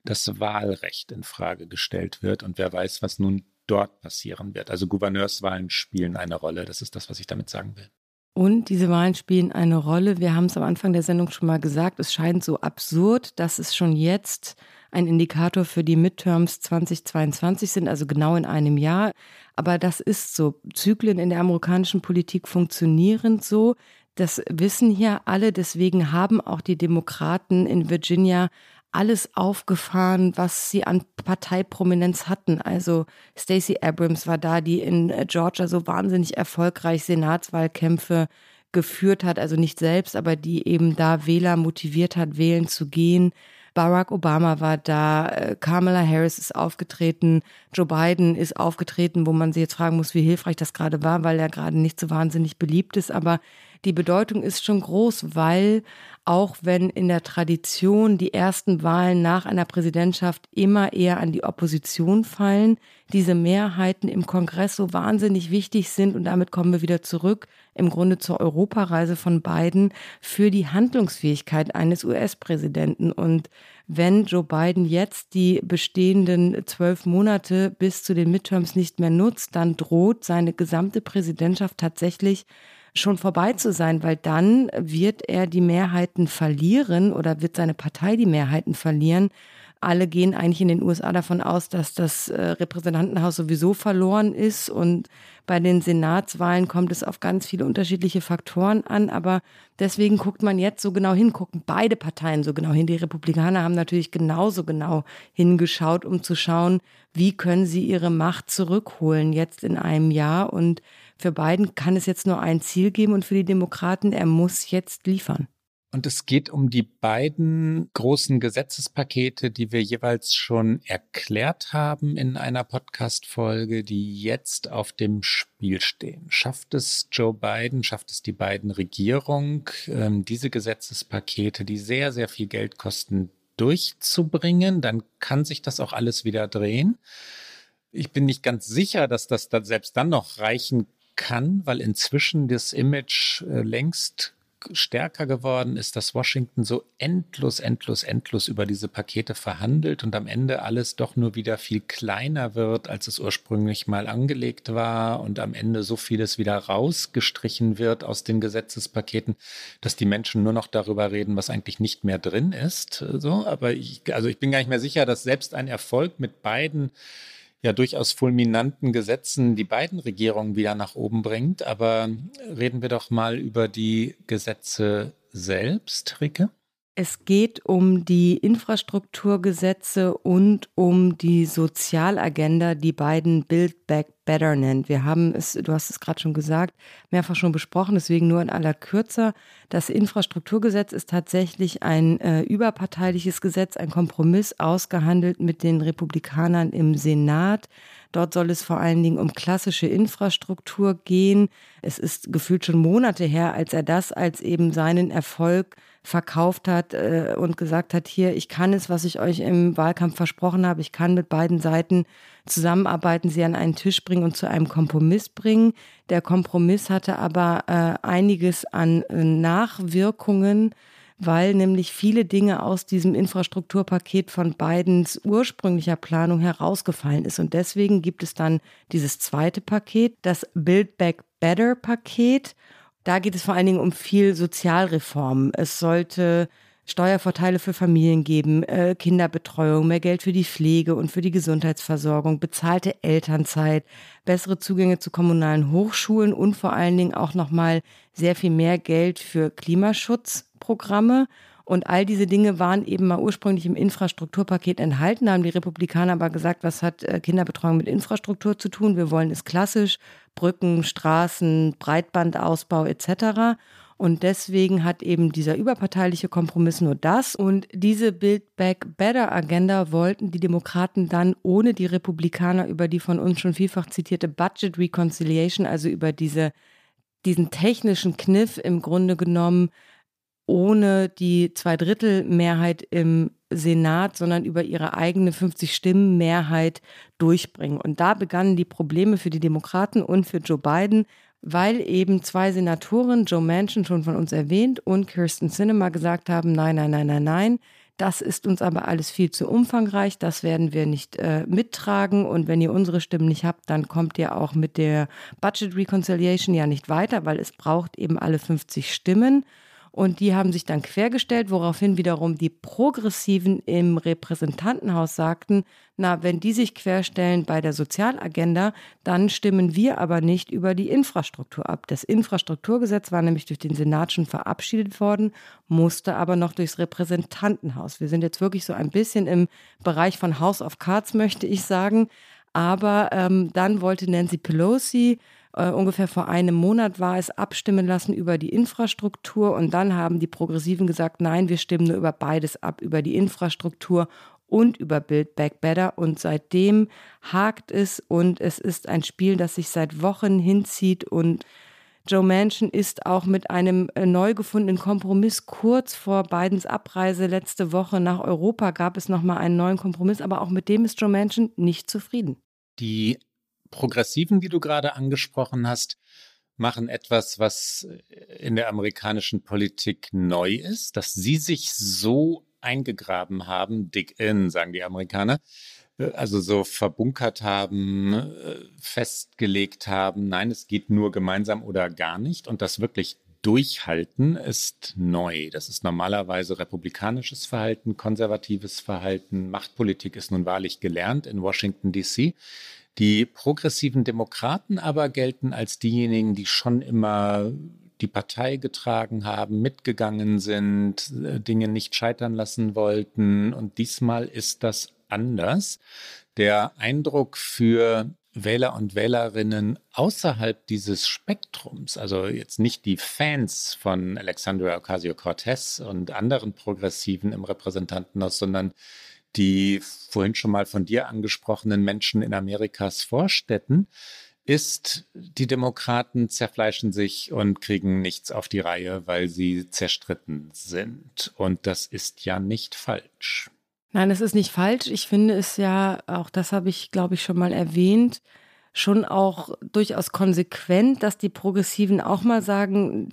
das Wahlrecht in Frage gestellt wird. Und wer weiß, was nun dort passieren wird. Also Gouverneurswahlen spielen eine Rolle. Das ist das, was ich damit sagen will. Und diese Wahlen spielen eine Rolle. Wir haben es am Anfang der Sendung schon mal gesagt. Es scheint so absurd, dass es schon jetzt ein Indikator für die Midterms 2022 sind, also genau in einem Jahr. Aber das ist so. Zyklen in der amerikanischen Politik funktionieren so. Das wissen hier alle. Deswegen haben auch die Demokraten in Virginia alles aufgefahren, was sie an Parteiprominenz hatten. Also Stacey Abrams war da, die in äh, Georgia so wahnsinnig erfolgreich Senatswahlkämpfe geführt hat, also nicht selbst, aber die eben da Wähler motiviert hat, wählen zu gehen. Barack Obama war da, äh, Kamala Harris ist aufgetreten, Joe Biden ist aufgetreten, wo man sich jetzt fragen muss, wie hilfreich das gerade war, weil er gerade nicht so wahnsinnig beliebt ist. Aber die Bedeutung ist schon groß, weil auch wenn in der Tradition die ersten Wahlen nach einer Präsidentschaft immer eher an die Opposition fallen, diese Mehrheiten im Kongress so wahnsinnig wichtig sind und damit kommen wir wieder zurück im Grunde zur Europareise von Biden für die Handlungsfähigkeit eines US-Präsidenten. Und wenn Joe Biden jetzt die bestehenden zwölf Monate bis zu den Midterms nicht mehr nutzt, dann droht seine gesamte Präsidentschaft tatsächlich schon vorbei zu sein, weil dann wird er die Mehrheiten verlieren oder wird seine Partei die Mehrheiten verlieren. Alle gehen eigentlich in den USA davon aus, dass das äh, Repräsentantenhaus sowieso verloren ist und bei den Senatswahlen kommt es auf ganz viele unterschiedliche Faktoren an, aber deswegen guckt man jetzt so genau hin, gucken beide Parteien so genau hin. Die Republikaner haben natürlich genauso genau hingeschaut, um zu schauen, wie können sie ihre Macht zurückholen jetzt in einem Jahr und für Biden kann es jetzt nur ein Ziel geben und für die Demokraten, er muss jetzt liefern. Und es geht um die beiden großen Gesetzespakete, die wir jeweils schon erklärt haben in einer Podcast-Folge, die jetzt auf dem Spiel stehen. Schafft es Joe Biden, schafft es die beiden Regierung, ähm, diese Gesetzespakete, die sehr, sehr viel Geld kosten, durchzubringen? Dann kann sich das auch alles wieder drehen. Ich bin nicht ganz sicher, dass das dann selbst dann noch reichen kann, weil inzwischen das Image äh, längst stärker geworden ist, dass Washington so endlos, endlos, endlos über diese Pakete verhandelt und am Ende alles doch nur wieder viel kleiner wird, als es ursprünglich mal angelegt war und am Ende so vieles wieder rausgestrichen wird aus den Gesetzespaketen, dass die Menschen nur noch darüber reden, was eigentlich nicht mehr drin ist. So, aber ich, also ich bin gar nicht mehr sicher, dass selbst ein Erfolg mit beiden ja durchaus fulminanten Gesetzen die beiden Regierungen wieder nach oben bringt. Aber reden wir doch mal über die Gesetze selbst, Ricke. Es geht um die Infrastrukturgesetze und um die Sozialagenda, die beiden Build Back Better nennt. Wir haben es, du hast es gerade schon gesagt, mehrfach schon besprochen, deswegen nur in aller Kürze. Das Infrastrukturgesetz ist tatsächlich ein äh, überparteiliches Gesetz, ein Kompromiss ausgehandelt mit den Republikanern im Senat. Dort soll es vor allen Dingen um klassische Infrastruktur gehen. Es ist gefühlt schon Monate her, als er das als eben seinen Erfolg verkauft hat äh, und gesagt hat, hier, ich kann es, was ich euch im Wahlkampf versprochen habe, ich kann mit beiden Seiten zusammenarbeiten, sie an einen Tisch bringen und zu einem Kompromiss bringen. Der Kompromiss hatte aber äh, einiges an äh, Nachwirkungen, weil nämlich viele Dinge aus diesem Infrastrukturpaket von Bidens ursprünglicher Planung herausgefallen ist. Und deswegen gibt es dann dieses zweite Paket, das Build Back Better Paket. Da geht es vor allen Dingen um viel Sozialreform. Es sollte Steuervorteile für Familien geben, äh, Kinderbetreuung, mehr Geld für die Pflege und für die Gesundheitsversorgung, bezahlte Elternzeit, bessere Zugänge zu kommunalen Hochschulen und vor allen Dingen auch nochmal sehr viel mehr Geld für Klimaschutzprogramme. Und all diese Dinge waren eben mal ursprünglich im Infrastrukturpaket enthalten. Da haben die Republikaner aber gesagt, was hat äh, Kinderbetreuung mit Infrastruktur zu tun? Wir wollen es klassisch, Brücken, Straßen, Breitbandausbau etc. Und deswegen hat eben dieser überparteiliche Kompromiss nur das. Und diese Build Back Better Agenda wollten die Demokraten dann ohne die Republikaner über die von uns schon vielfach zitierte Budget Reconciliation, also über diese, diesen technischen Kniff im Grunde genommen, ohne die Zweidrittelmehrheit im Senat, sondern über ihre eigene 50-Stimmen-Mehrheit durchbringen. Und da begannen die Probleme für die Demokraten und für Joe Biden, weil eben zwei Senatoren, Joe Manchin schon von uns erwähnt und Kirsten Sinema gesagt haben, nein, nein, nein, nein, nein, das ist uns aber alles viel zu umfangreich, das werden wir nicht äh, mittragen und wenn ihr unsere Stimmen nicht habt, dann kommt ihr auch mit der Budget Reconciliation ja nicht weiter, weil es braucht eben alle 50 Stimmen. Und die haben sich dann quergestellt, woraufhin wiederum die Progressiven im Repräsentantenhaus sagten, na, wenn die sich querstellen bei der Sozialagenda, dann stimmen wir aber nicht über die Infrastruktur ab. Das Infrastrukturgesetz war nämlich durch den Senat schon verabschiedet worden, musste aber noch durchs Repräsentantenhaus. Wir sind jetzt wirklich so ein bisschen im Bereich von House of Cards, möchte ich sagen. Aber ähm, dann wollte Nancy Pelosi äh, ungefähr vor einem Monat war es, abstimmen lassen über die Infrastruktur. Und dann haben die Progressiven gesagt, nein, wir stimmen nur über beides ab, über die Infrastruktur und über Build Back Better. Und seitdem hakt es und es ist ein Spiel, das sich seit Wochen hinzieht und Joe Manchin ist auch mit einem äh, neu gefundenen Kompromiss kurz vor Bidens Abreise letzte Woche nach Europa gab es nochmal einen neuen Kompromiss, aber auch mit dem ist Joe Manchin nicht zufrieden. Die Progressiven, die du gerade angesprochen hast, machen etwas, was in der amerikanischen Politik neu ist, dass sie sich so eingegraben haben, dick in, sagen die Amerikaner, äh, also so verbunkert haben, äh, festgelegt haben, nein, es geht nur gemeinsam oder gar nicht und das wirklich durchhalten ist neu. Das ist normalerweise republikanisches Verhalten, konservatives Verhalten. Machtpolitik ist nun wahrlich gelernt in Washington, DC. Die progressiven Demokraten aber gelten als diejenigen, die schon immer die Partei getragen haben, mitgegangen sind, äh, Dinge nicht scheitern lassen wollten. Und diesmal ist das anders. Der Eindruck für Wähler und Wählerinnen außerhalb dieses Spektrums, also jetzt nicht die Fans von Alexandria Ocasio-Cortez und anderen Progressiven im Repräsentantenhaus, sondern die vorhin schon mal von dir angesprochenen Menschen in Amerikas Vorstädten, ist, die Demokraten zerfleischen sich und kriegen nichts auf die Reihe, weil sie zerstritten sind. Und das ist ja nicht falsch. Nein, es ist nicht falsch. Ich finde es ja, auch das habe ich, glaube ich, schon mal erwähnt, schon auch durchaus konsequent, dass die Progressiven auch mal sagen,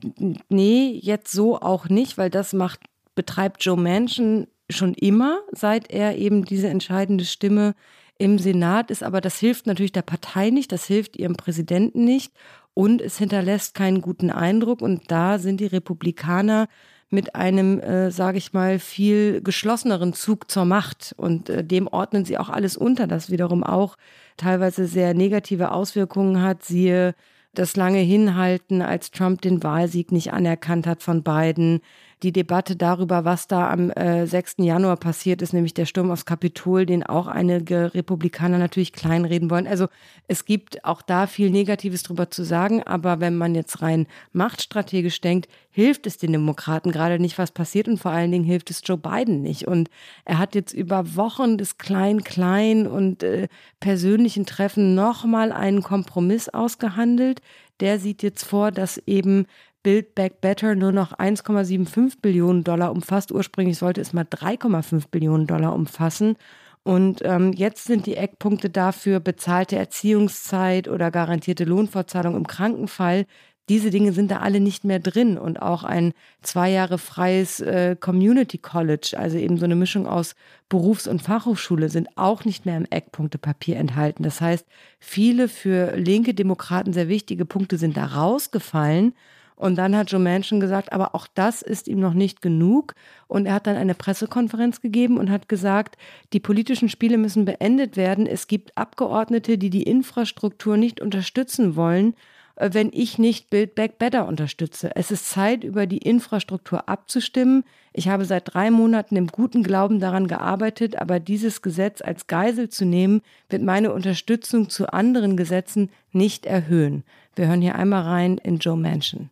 nee, jetzt so auch nicht, weil das macht, betreibt Joe Manchin schon immer, seit er eben diese entscheidende Stimme im Senat ist. Aber das hilft natürlich der Partei nicht, das hilft ihrem Präsidenten nicht und es hinterlässt keinen guten Eindruck. Und da sind die Republikaner mit einem, äh, sage ich mal, viel geschlosseneren Zug zur Macht. Und äh, dem ordnen sie auch alles unter, das wiederum auch teilweise sehr negative Auswirkungen hat. Siehe das lange Hinhalten, als Trump den Wahlsieg nicht anerkannt hat von Biden, die Debatte darüber, was da am äh, 6. Januar passiert ist, nämlich der Sturm aufs Kapitol, den auch einige Republikaner natürlich kleinreden wollen. Also es gibt auch da viel Negatives drüber zu sagen, aber wenn man jetzt rein machtstrategisch denkt, hilft es den Demokraten gerade nicht, was passiert und vor allen Dingen hilft es Joe Biden nicht. Und er hat jetzt über Wochen des Klein-Klein und äh, persönlichen Treffen nochmal einen Kompromiss ausgehandelt. Der sieht jetzt vor, dass eben Build Back Better nur noch 1,75 Billionen Dollar umfasst. Ursprünglich sollte es mal 3,5 Billionen Dollar umfassen. Und ähm, jetzt sind die Eckpunkte dafür bezahlte Erziehungszeit oder garantierte Lohnfortzahlung im Krankenfall. Diese Dinge sind da alle nicht mehr drin und auch ein zwei Jahre freies äh, Community College, also eben so eine Mischung aus Berufs- und Fachhochschule, sind auch nicht mehr im Eckpunktepapier enthalten. Das heißt, viele für linke Demokraten sehr wichtige Punkte sind da rausgefallen. Und dann hat Joe Manchin gesagt, aber auch das ist ihm noch nicht genug. Und er hat dann eine Pressekonferenz gegeben und hat gesagt, die politischen Spiele müssen beendet werden. Es gibt Abgeordnete, die die Infrastruktur nicht unterstützen wollen, äh, wenn ich nicht Build Back Better unterstütze. Es ist Zeit, über die Infrastruktur abzustimmen. Ich habe seit drei Monaten im guten Glauben daran gearbeitet, aber dieses Gesetz als Geisel zu nehmen, wird meine Unterstützung zu anderen Gesetzen nicht erhöhen. Wir hören hier einmal rein in Joe Manchin.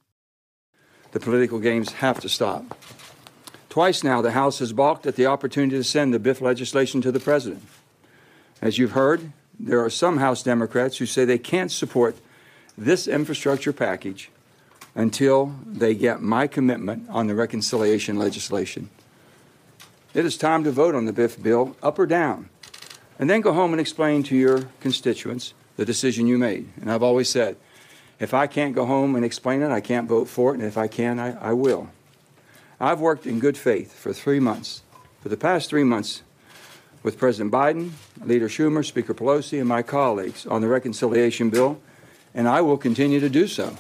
The political games have to stop. Twice now, the House has balked at the opportunity to send the BIF legislation to the President. As you've heard, there are some House Democrats who say they can't support this infrastructure package until they get my commitment on the reconciliation legislation. It is time to vote on the BIF bill, up or down, and then go home and explain to your constituents the decision you made. And I've always said, if I can't go home and explain it, I can't vote for it, and if I can, I, I will. I've worked in good faith for three months, for the past three months, with President Biden, Leader Schumer, Speaker Pelosi, and my colleagues on the reconciliation bill, and I will continue to do so.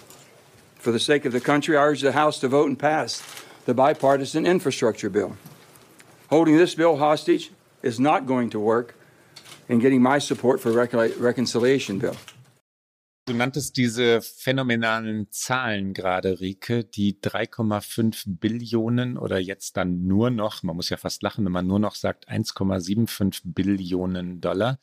For the sake of the country, I urge the House to vote and pass the bipartisan infrastructure bill. Holding this bill hostage is not going to work in getting my support for the reconciliation bill. Du nanntest diese phänomenalen Zahlen gerade, Rike, die 3,5 Billionen oder jetzt dann nur noch, man muss ja fast lachen, wenn man nur noch sagt 1,75 Billionen Dollar.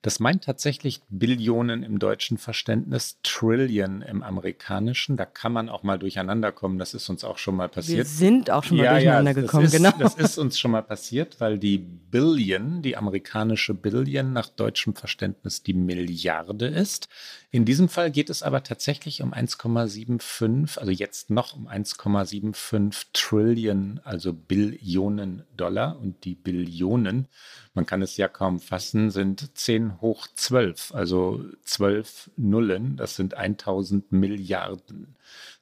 Das meint tatsächlich Billionen im deutschen Verständnis, Trillion im amerikanischen. Da kann man auch mal durcheinander kommen. Das ist uns auch schon mal passiert. Wir sind auch schon mal ja, durcheinander ja, gekommen, ist, genau. Das ist uns schon mal passiert, weil die Billion, die amerikanische Billion nach deutschem Verständnis die Milliarde ist. In diesem Fall geht es aber tatsächlich um 1,75, also jetzt noch um 1,75 Trillion, also Billionen Dollar. Und die Billionen, man kann es ja kaum fassen, sind 10 10 hoch 12, also 12 Nullen, das sind 1000 Milliarden.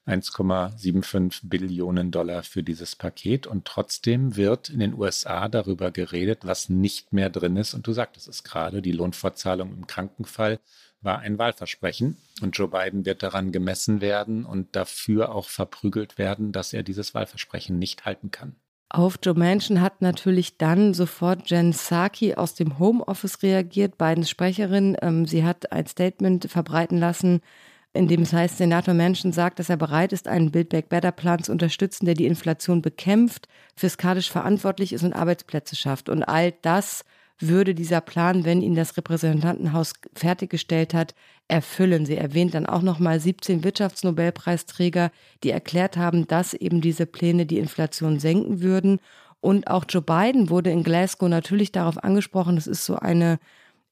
1,75 Billionen Dollar für dieses Paket und trotzdem wird in den USA darüber geredet, was nicht mehr drin ist. Und du sagtest es gerade, die Lohnfortzahlung im Krankenfall war ein Wahlversprechen und Joe Biden wird daran gemessen werden und dafür auch verprügelt werden, dass er dieses Wahlversprechen nicht halten kann. Auf Joe Manchin hat natürlich dann sofort Jen Psaki aus dem Homeoffice reagiert, Bidens Sprecherin. Ähm, sie hat ein Statement verbreiten lassen, in dem es heißt, Senator Manchin sagt, dass er bereit ist, einen Build Back Better Plan zu unterstützen, der die Inflation bekämpft, fiskalisch verantwortlich ist und Arbeitsplätze schafft. Und all das würde dieser Plan, wenn ihn das Repräsentantenhaus fertiggestellt hat, erfüllen. Sie erwähnt dann auch nochmal 17 Wirtschaftsnobelpreisträger, die erklärt haben, dass eben diese Pläne die Inflation senken würden. Und auch Joe Biden wurde in Glasgow natürlich darauf angesprochen, das ist so eine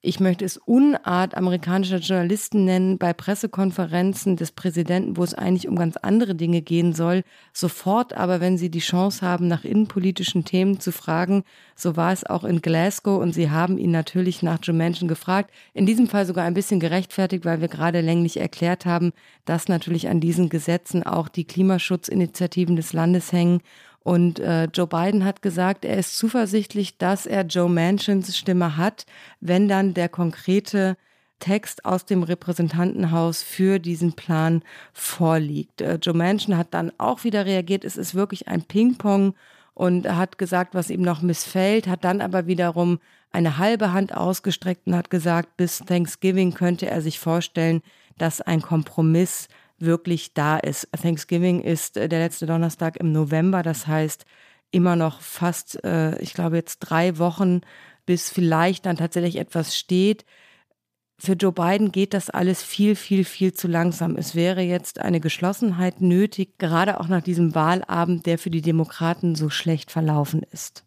ich möchte es Unart amerikanischer Journalisten nennen, bei Pressekonferenzen des Präsidenten, wo es eigentlich um ganz andere Dinge gehen soll, sofort aber, wenn sie die Chance haben, nach innenpolitischen Themen zu fragen, so war es auch in Glasgow und sie haben ihn natürlich nach Joe Manchin gefragt, in diesem Fall sogar ein bisschen gerechtfertigt, weil wir gerade länglich erklärt haben, dass natürlich an diesen Gesetzen auch die Klimaschutzinitiativen des Landes hängen und äh, Joe Biden hat gesagt, er ist zuversichtlich, dass er Joe Manchins Stimme hat, wenn dann der konkrete Text aus dem Repräsentantenhaus für diesen Plan vorliegt. Äh, Joe Manchin hat dann auch wieder reagiert, es ist wirklich ein Ping-Pong und hat gesagt, was ihm noch missfällt, hat dann aber wiederum eine halbe Hand ausgestreckt und hat gesagt, bis Thanksgiving könnte er sich vorstellen, dass ein Kompromiss wirklich da ist. Thanksgiving ist äh, der letzte Donnerstag im November, das heißt immer noch fast, äh, ich glaube jetzt drei Wochen, bis vielleicht dann tatsächlich etwas steht. Für Joe Biden geht das alles viel, viel, viel zu langsam. Es wäre jetzt eine Geschlossenheit nötig, gerade auch nach diesem Wahlabend, der für die Demokraten so schlecht verlaufen ist.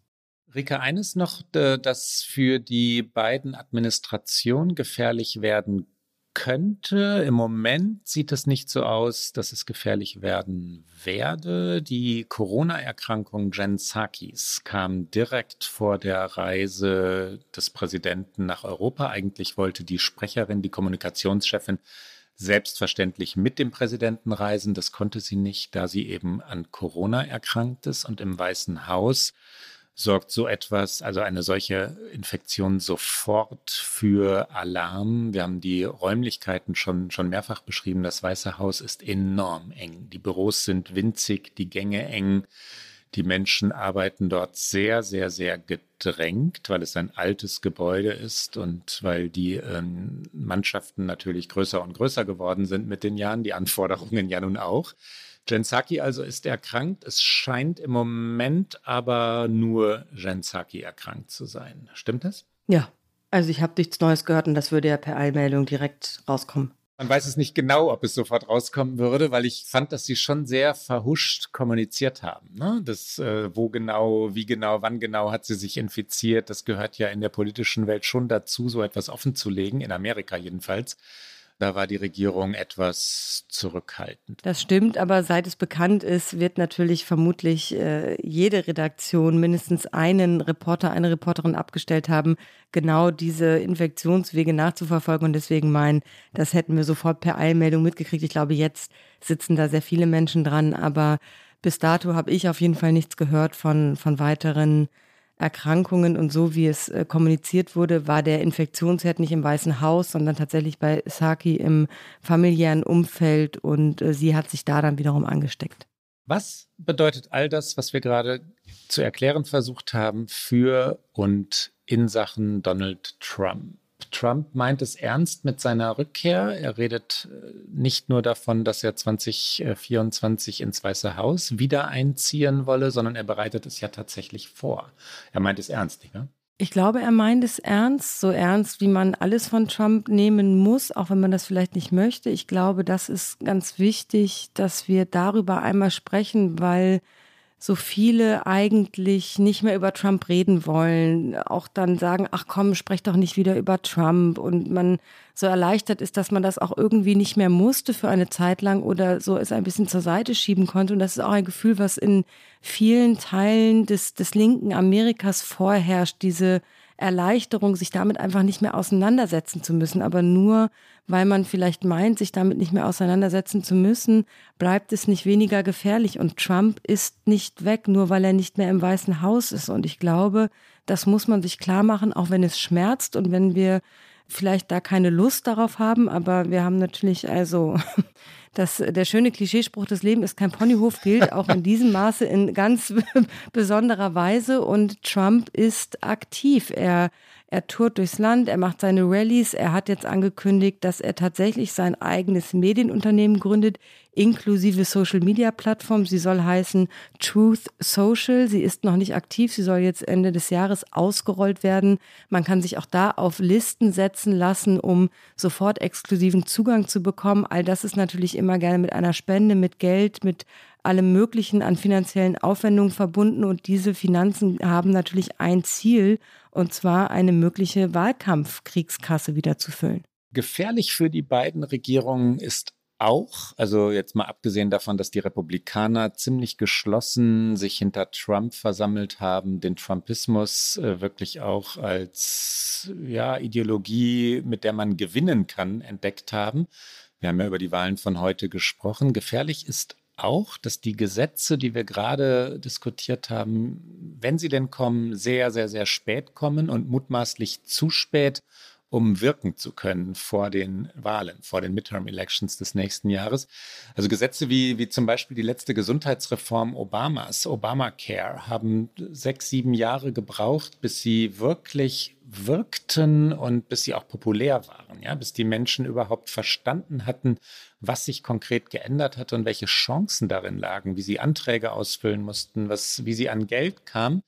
Rika, eines noch, das für die beiden Administrationen gefährlich werden könnte. Im Moment sieht es nicht so aus, dass es gefährlich werden werde. Die Corona-Erkrankung Jen Psakis kam direkt vor der Reise des Präsidenten nach Europa. Eigentlich wollte die Sprecherin, die Kommunikationschefin, selbstverständlich mit dem Präsidenten reisen. Das konnte sie nicht, da sie eben an Corona erkrankt ist und im Weißen Haus sorgt so etwas, also eine solche Infektion sofort für Alarm. Wir haben die Räumlichkeiten schon, schon mehrfach beschrieben. Das Weiße Haus ist enorm eng. Die Büros sind winzig, die Gänge eng. Die Menschen arbeiten dort sehr, sehr, sehr gedrängt, weil es ein altes Gebäude ist und weil die ähm, Mannschaften natürlich größer und größer geworden sind mit den Jahren, die Anforderungen ja nun auch. Jensaki also ist erkrankt. Es scheint im Moment aber nur Jensaki erkrankt zu sein. Stimmt das? Ja, also ich habe nichts Neues gehört und das würde ja per Eilmeldung direkt rauskommen. Man weiß es nicht genau, ob es sofort rauskommen würde, weil ich fand, dass sie schon sehr verhuscht kommuniziert haben. Ne? Das, äh, wo genau, wie genau, wann genau hat sie sich infiziert, das gehört ja in der politischen Welt schon dazu, so etwas offenzulegen, in Amerika jedenfalls. Da war die Regierung etwas zurückhaltend. Das stimmt, aber seit es bekannt ist, wird natürlich vermutlich äh, jede Redaktion mindestens einen Reporter, eine Reporterin abgestellt haben, genau diese Infektionswege nachzuverfolgen und deswegen meinen, das hätten wir sofort per Eilmeldung mitgekriegt. Ich glaube, jetzt sitzen da sehr viele Menschen dran, aber bis dato habe ich auf jeden Fall nichts gehört von, von weiteren Erkrankungen und so wie es äh, kommuniziert wurde, war der Infektionsherd nicht im Weißen Haus, sondern tatsächlich bei Saki im familiären Umfeld und äh, sie hat sich da dann wiederum angesteckt. Was bedeutet all das, was wir gerade zu erklären versucht haben, für und in Sachen Donald Trump? Trump meint es ernst mit seiner Rückkehr. Er redet äh, nicht nur davon, dass er 2024 ins Weiße Haus wieder einziehen wolle, sondern er bereitet es ja tatsächlich vor. Er meint es ernst, nicht wahr? Ich glaube, er meint es ernst, so ernst, wie man alles von Trump nehmen muss, auch wenn man das vielleicht nicht möchte. Ich glaube, das ist ganz wichtig, dass wir darüber einmal sprechen, weil so viele eigentlich nicht mehr über Trump reden wollen, auch dann sagen, ach komm, sprech doch nicht wieder über Trump und man so erleichtert ist, dass man das auch irgendwie nicht mehr musste für eine Zeit lang oder so es ein bisschen zur Seite schieben konnte. Und das ist auch ein Gefühl, was in vielen Teilen des, des linken Amerikas vorherrscht, diese Erleichterung, sich damit einfach nicht mehr auseinandersetzen zu müssen. Aber nur weil man vielleicht meint, sich damit nicht mehr auseinandersetzen zu müssen, bleibt es nicht weniger gefährlich. Und Trump ist nicht weg, nur weil er nicht mehr im Weißen Haus ist. Und ich glaube, das muss man sich klar machen, auch wenn es schmerzt und wenn wir vielleicht da keine Lust darauf haben, aber wir haben natürlich also das, der schöne Klischeespruch, das Leben ist kein Ponyhof, gilt auch in diesem Maße in ganz besonderer Weise und Trump ist aktiv. Er er tourt durchs Land, er macht seine Rallyes. Er hat jetzt angekündigt, dass er tatsächlich sein eigenes Medienunternehmen gründet, inklusive Social-Media-Plattform. Sie soll heißen Truth Social. Sie ist noch nicht aktiv. Sie soll jetzt Ende des Jahres ausgerollt werden. Man kann sich auch da auf Listen setzen lassen, um sofort exklusiven Zugang zu bekommen. All das ist natürlich immer gerne mit einer Spende, mit Geld, mit allem Möglichen an finanziellen Aufwendungen verbunden. Und diese Finanzen haben natürlich ein Ziel, und zwar eine mögliche Wahlkampfkriegskasse wieder zu füllen. Gefährlich für die beiden Regierungen ist auch, also jetzt mal abgesehen davon, dass die Republikaner ziemlich geschlossen sich hinter Trump versammelt haben, den Trumpismus äh, wirklich auch als ja, Ideologie, mit der man gewinnen kann, entdeckt haben. Wir haben ja über die Wahlen von heute gesprochen. Gefährlich ist auch, dass die Gesetze, die wir gerade diskutiert haben, wenn sie denn kommen, sehr, sehr, sehr spät kommen und mutmaßlich zu spät, um wirken zu können vor den Wahlen, vor den Midterm-Elections des nächsten Jahres. Also Gesetze wie, wie zum Beispiel die letzte Gesundheitsreform Obamas, Obamacare, haben sechs, sieben Jahre gebraucht, bis sie wirklich wirkten und bis sie auch populär waren, ja, bis die Menschen überhaupt verstanden hatten, was sich konkret geändert hatte und welche Chancen darin lagen, wie sie Anträge ausfüllen mussten, was, wie sie an Geld kam.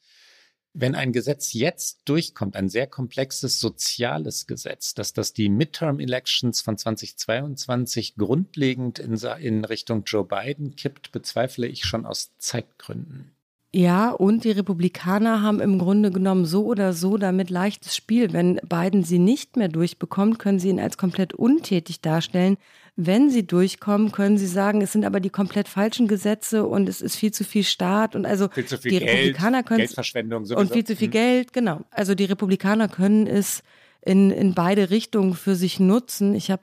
Wenn ein Gesetz jetzt durchkommt, ein sehr komplexes soziales Gesetz, dass das die Midterm-Elections von 2022 grundlegend in, in Richtung Joe Biden kippt, bezweifle ich schon aus Zeitgründen. Ja, und die Republikaner haben im Grunde genommen so oder so damit leichtes Spiel. Wenn Biden sie nicht mehr durchbekommt, können sie ihn als komplett untätig darstellen. Wenn sie durchkommen, können sie sagen, es sind aber die komplett falschen Gesetze und es ist viel zu viel Staat und also viel zu viel die Geld, Republikaner können Geldverschwendung sowieso. und viel zu viel hm. Geld, genau. Also die Republikaner können es in, in beide Richtungen für sich nutzen. Ich habe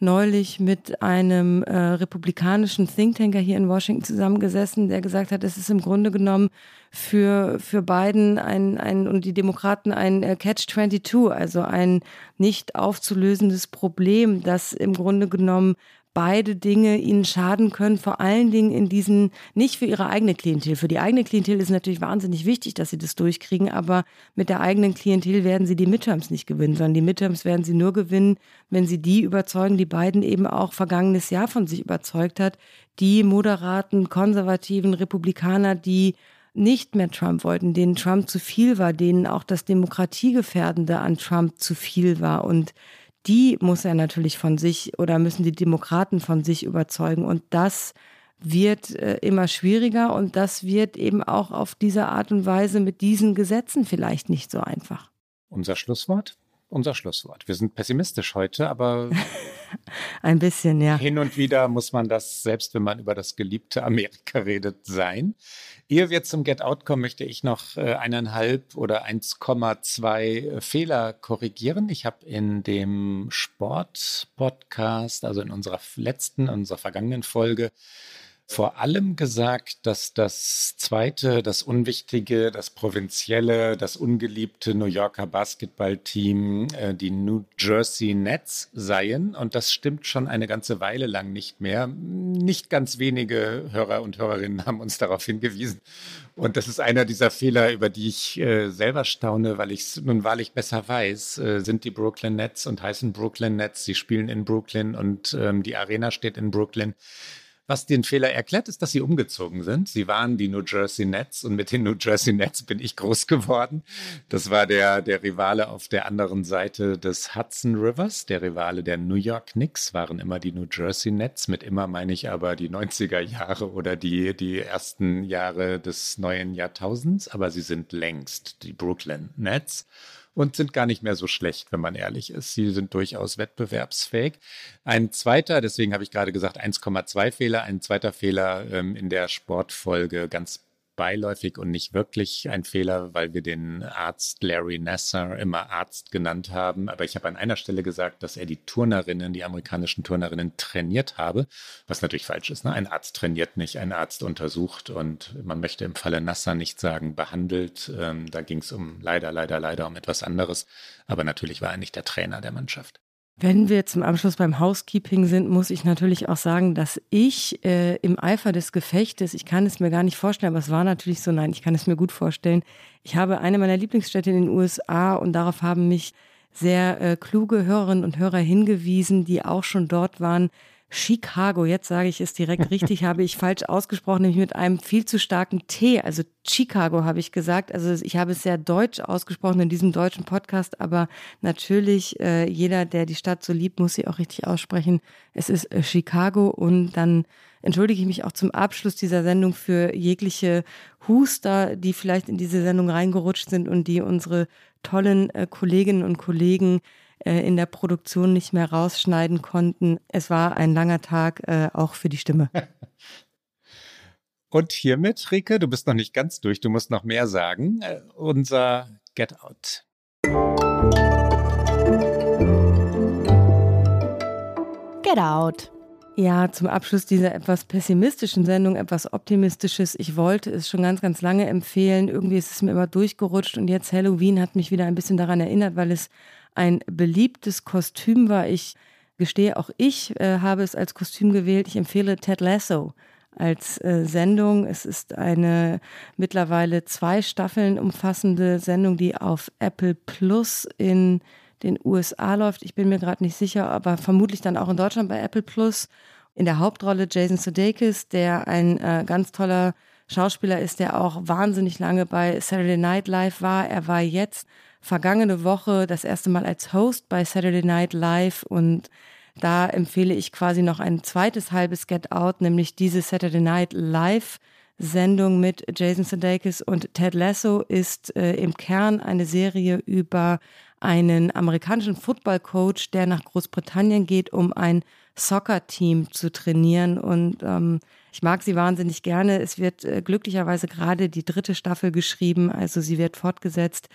neulich mit einem äh, republikanischen Thinktanker hier in Washington zusammengesessen, der gesagt hat, es ist im Grunde genommen für, für Biden ein, ein, und die Demokraten ein äh, Catch-22, also ein nicht aufzulösendes Problem, das im Grunde genommen beide Dinge ihnen schaden können, vor allen Dingen in diesen, nicht für ihre eigene Klientel. Für die eigene Klientel ist natürlich wahnsinnig wichtig, dass sie das durchkriegen, aber mit der eigenen Klientel werden sie die Midterms nicht gewinnen, sondern die Midterms werden sie nur gewinnen, wenn sie die überzeugen, die beiden eben auch vergangenes Jahr von sich überzeugt hat, die moderaten, konservativen Republikaner, die nicht mehr Trump wollten, denen Trump zu viel war, denen auch das Demokratiegefährdende an Trump zu viel war und die muss er natürlich von sich oder müssen die Demokraten von sich überzeugen. Und das wird äh, immer schwieriger und das wird eben auch auf diese Art und Weise mit diesen Gesetzen vielleicht nicht so einfach. Unser Schlusswort? Unser Schlusswort. Wir sind pessimistisch heute, aber ein bisschen, ja. Hin und wieder muss man das, selbst wenn man über das geliebte Amerika redet, sein. Ehe wir zum Get Out kommen, möchte ich noch äh, eineinhalb oder 1,2 äh, Fehler korrigieren. Ich habe in dem Sport-Podcast, also in unserer letzten, unserer vergangenen Folge, vor allem gesagt, dass das zweite, das unwichtige, das provinzielle, das ungeliebte New Yorker Basketballteam äh, die New Jersey Nets seien. Und das stimmt schon eine ganze Weile lang nicht mehr. Nicht ganz wenige Hörer und Hörerinnen haben uns darauf hingewiesen. Und das ist einer dieser Fehler, über die ich äh, selber staune, weil ich es nun wahrlich besser weiß, äh, sind die Brooklyn Nets und heißen Brooklyn Nets. Sie spielen in Brooklyn und ähm, die Arena steht in Brooklyn. Was den Fehler erklärt, ist, dass sie umgezogen sind. Sie waren die New Jersey Nets und mit den New Jersey Nets bin ich groß geworden. Das war der, der Rivale auf der anderen Seite des Hudson Rivers. Der Rivale der New York Knicks waren immer die New Jersey Nets. Mit immer meine ich aber die 90er Jahre oder die, die ersten Jahre des neuen Jahrtausends. Aber sie sind längst die Brooklyn Nets und sind gar nicht mehr so schlecht, wenn man ehrlich ist. Sie sind durchaus wettbewerbsfähig. Ein zweiter, deswegen habe ich gerade gesagt 1,2 Fehler, ein zweiter Fehler ähm, in der Sportfolge ganz beiläufig und nicht wirklich ein Fehler, weil wir den Arzt Larry Nasser immer Arzt genannt haben. Aber ich habe an einer Stelle gesagt, dass er die Turnerinnen, die amerikanischen Turnerinnen trainiert habe, was natürlich falsch ist. Ne? Ein Arzt trainiert nicht, ein Arzt untersucht und man möchte im Falle Nasser nicht sagen behandelt. Ähm, da ging es um leider, leider, leider um etwas anderes. Aber natürlich war er nicht der Trainer der Mannschaft. Wenn wir zum Abschluss beim Housekeeping sind, muss ich natürlich auch sagen, dass ich äh, im Eifer des Gefechtes, ich kann es mir gar nicht vorstellen, aber es war natürlich so, nein, ich kann es mir gut vorstellen. Ich habe eine meiner Lieblingsstädte in den USA und darauf haben mich sehr äh, kluge Hörerinnen und Hörer hingewiesen, die auch schon dort waren. Chicago, jetzt sage ich es direkt richtig, habe ich falsch ausgesprochen, nämlich mit einem viel zu starken T. Also Chicago habe ich gesagt. Also ich habe es sehr deutsch ausgesprochen in diesem deutschen Podcast, aber natürlich, äh, jeder, der die Stadt so liebt, muss sie auch richtig aussprechen. Es ist äh, Chicago und dann entschuldige ich mich auch zum Abschluss dieser Sendung für jegliche Huster, die vielleicht in diese Sendung reingerutscht sind und die unsere tollen äh, Kolleginnen und Kollegen in der Produktion nicht mehr rausschneiden konnten. Es war ein langer Tag äh, auch für die Stimme. Und hiermit, Rike, du bist noch nicht ganz durch, du musst noch mehr sagen. Äh, unser Get Out. Get Out. Ja, zum Abschluss dieser etwas pessimistischen Sendung etwas Optimistisches. Ich wollte es schon ganz, ganz lange empfehlen. Irgendwie ist es mir immer durchgerutscht und jetzt Halloween hat mich wieder ein bisschen daran erinnert, weil es ein beliebtes Kostüm war. Ich gestehe, auch ich äh, habe es als Kostüm gewählt. Ich empfehle Ted Lasso als äh, Sendung. Es ist eine mittlerweile zwei Staffeln umfassende Sendung, die auf Apple Plus in den USA läuft. Ich bin mir gerade nicht sicher, aber vermutlich dann auch in Deutschland bei Apple Plus. In der Hauptrolle Jason Sudeikis, der ein äh, ganz toller Schauspieler ist, der auch wahnsinnig lange bei Saturday Night Live war. Er war jetzt vergangene Woche das erste Mal als Host bei Saturday Night Live und da empfehle ich quasi noch ein zweites halbes Get Out, nämlich diese Saturday Night Live Sendung mit Jason Sudeikis und Ted Lasso ist äh, im Kern eine Serie über einen amerikanischen Football-Coach, der nach Großbritannien geht, um ein Soccer-Team zu trainieren. Und ähm, ich mag sie wahnsinnig gerne. Es wird äh, glücklicherweise gerade die dritte Staffel geschrieben, also sie wird fortgesetzt.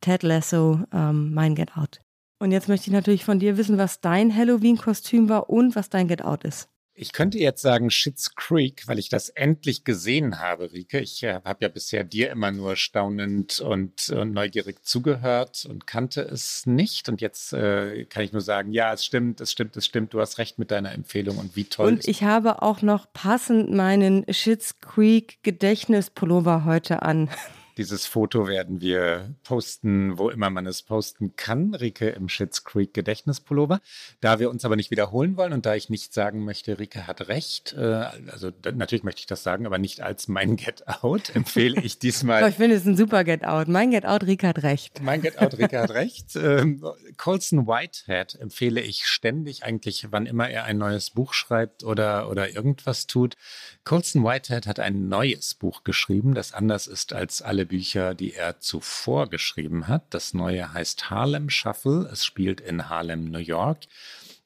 Ted Lasso, ähm, mein Get Out. Und jetzt möchte ich natürlich von dir wissen, was dein Halloween-Kostüm war und was dein Get Out ist. Ich könnte jetzt sagen Shits Creek, weil ich das endlich gesehen habe, Rike. Ich äh, habe ja bisher dir immer nur staunend und, und, neugierig zugehört und kannte es nicht. Und jetzt äh, kann ich nur sagen, ja, es stimmt, es stimmt, es stimmt. Du hast recht mit deiner Empfehlung und wie toll. Und ich habe auch noch passend meinen Shits Creek Gedächtnispullover heute an. Dieses Foto werden wir posten, wo immer man es posten kann. Rike im Shits Creek Gedächtnispullover. Da wir uns aber nicht wiederholen wollen und da ich nicht sagen möchte, Rike hat recht, äh, also natürlich möchte ich das sagen, aber nicht als mein Get Out, empfehle ich diesmal. ich finde es ein super Get Out. Mein Get Out, Rike hat recht. Mein Get Out, Rike hat recht. Ähm, Colson Whitehead empfehle ich ständig eigentlich, wann immer er ein neues Buch schreibt oder, oder irgendwas tut. Colson Whitehead hat ein neues Buch geschrieben, das anders ist als alle Bücher, die er zuvor geschrieben hat. Das neue heißt Harlem Shuffle. Es spielt in Harlem, New York.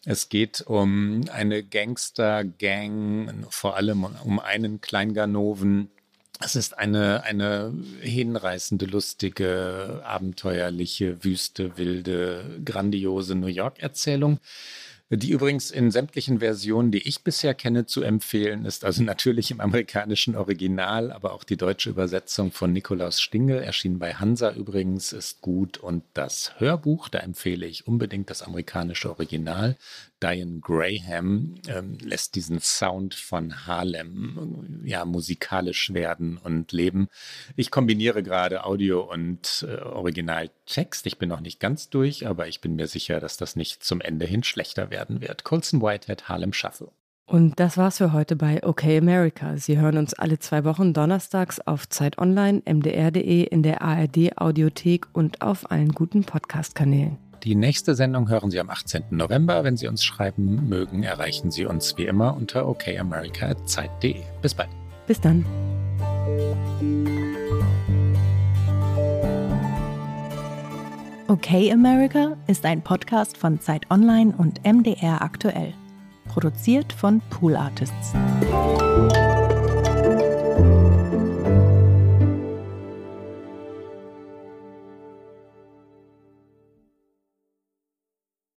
Es geht um eine Gangster-Gang, vor allem um einen Kleinganoven. Es ist eine, eine hinreißende, lustige, abenteuerliche, wüste, wilde, grandiose New York-Erzählung die übrigens in sämtlichen Versionen, die ich bisher kenne, zu empfehlen ist. Also natürlich im amerikanischen Original, aber auch die deutsche Übersetzung von Nikolaus Stingel, erschienen bei Hansa übrigens, ist gut. Und das Hörbuch, da empfehle ich unbedingt das amerikanische Original. Diane Graham ähm, lässt diesen Sound von Harlem ja musikalisch werden und leben. Ich kombiniere gerade Audio und äh, Originaltext. Ich bin noch nicht ganz durch, aber ich bin mir sicher, dass das nicht zum Ende hin schlechter werden wird. Colson Whitehead, Harlem Shuffle. Und das war's für heute bei OK America. Sie hören uns alle zwei Wochen donnerstags auf Zeit Online, mdr.de, in der ARD Audiothek und auf allen guten Podcast-Kanälen. Die nächste Sendung hören Sie am 18. November. Wenn Sie uns schreiben mögen, erreichen Sie uns wie immer unter okamerica.zeit.de. Bis bald. Bis dann. Okay America ist ein Podcast von Zeit Online und MDR aktuell. Produziert von Pool Artists.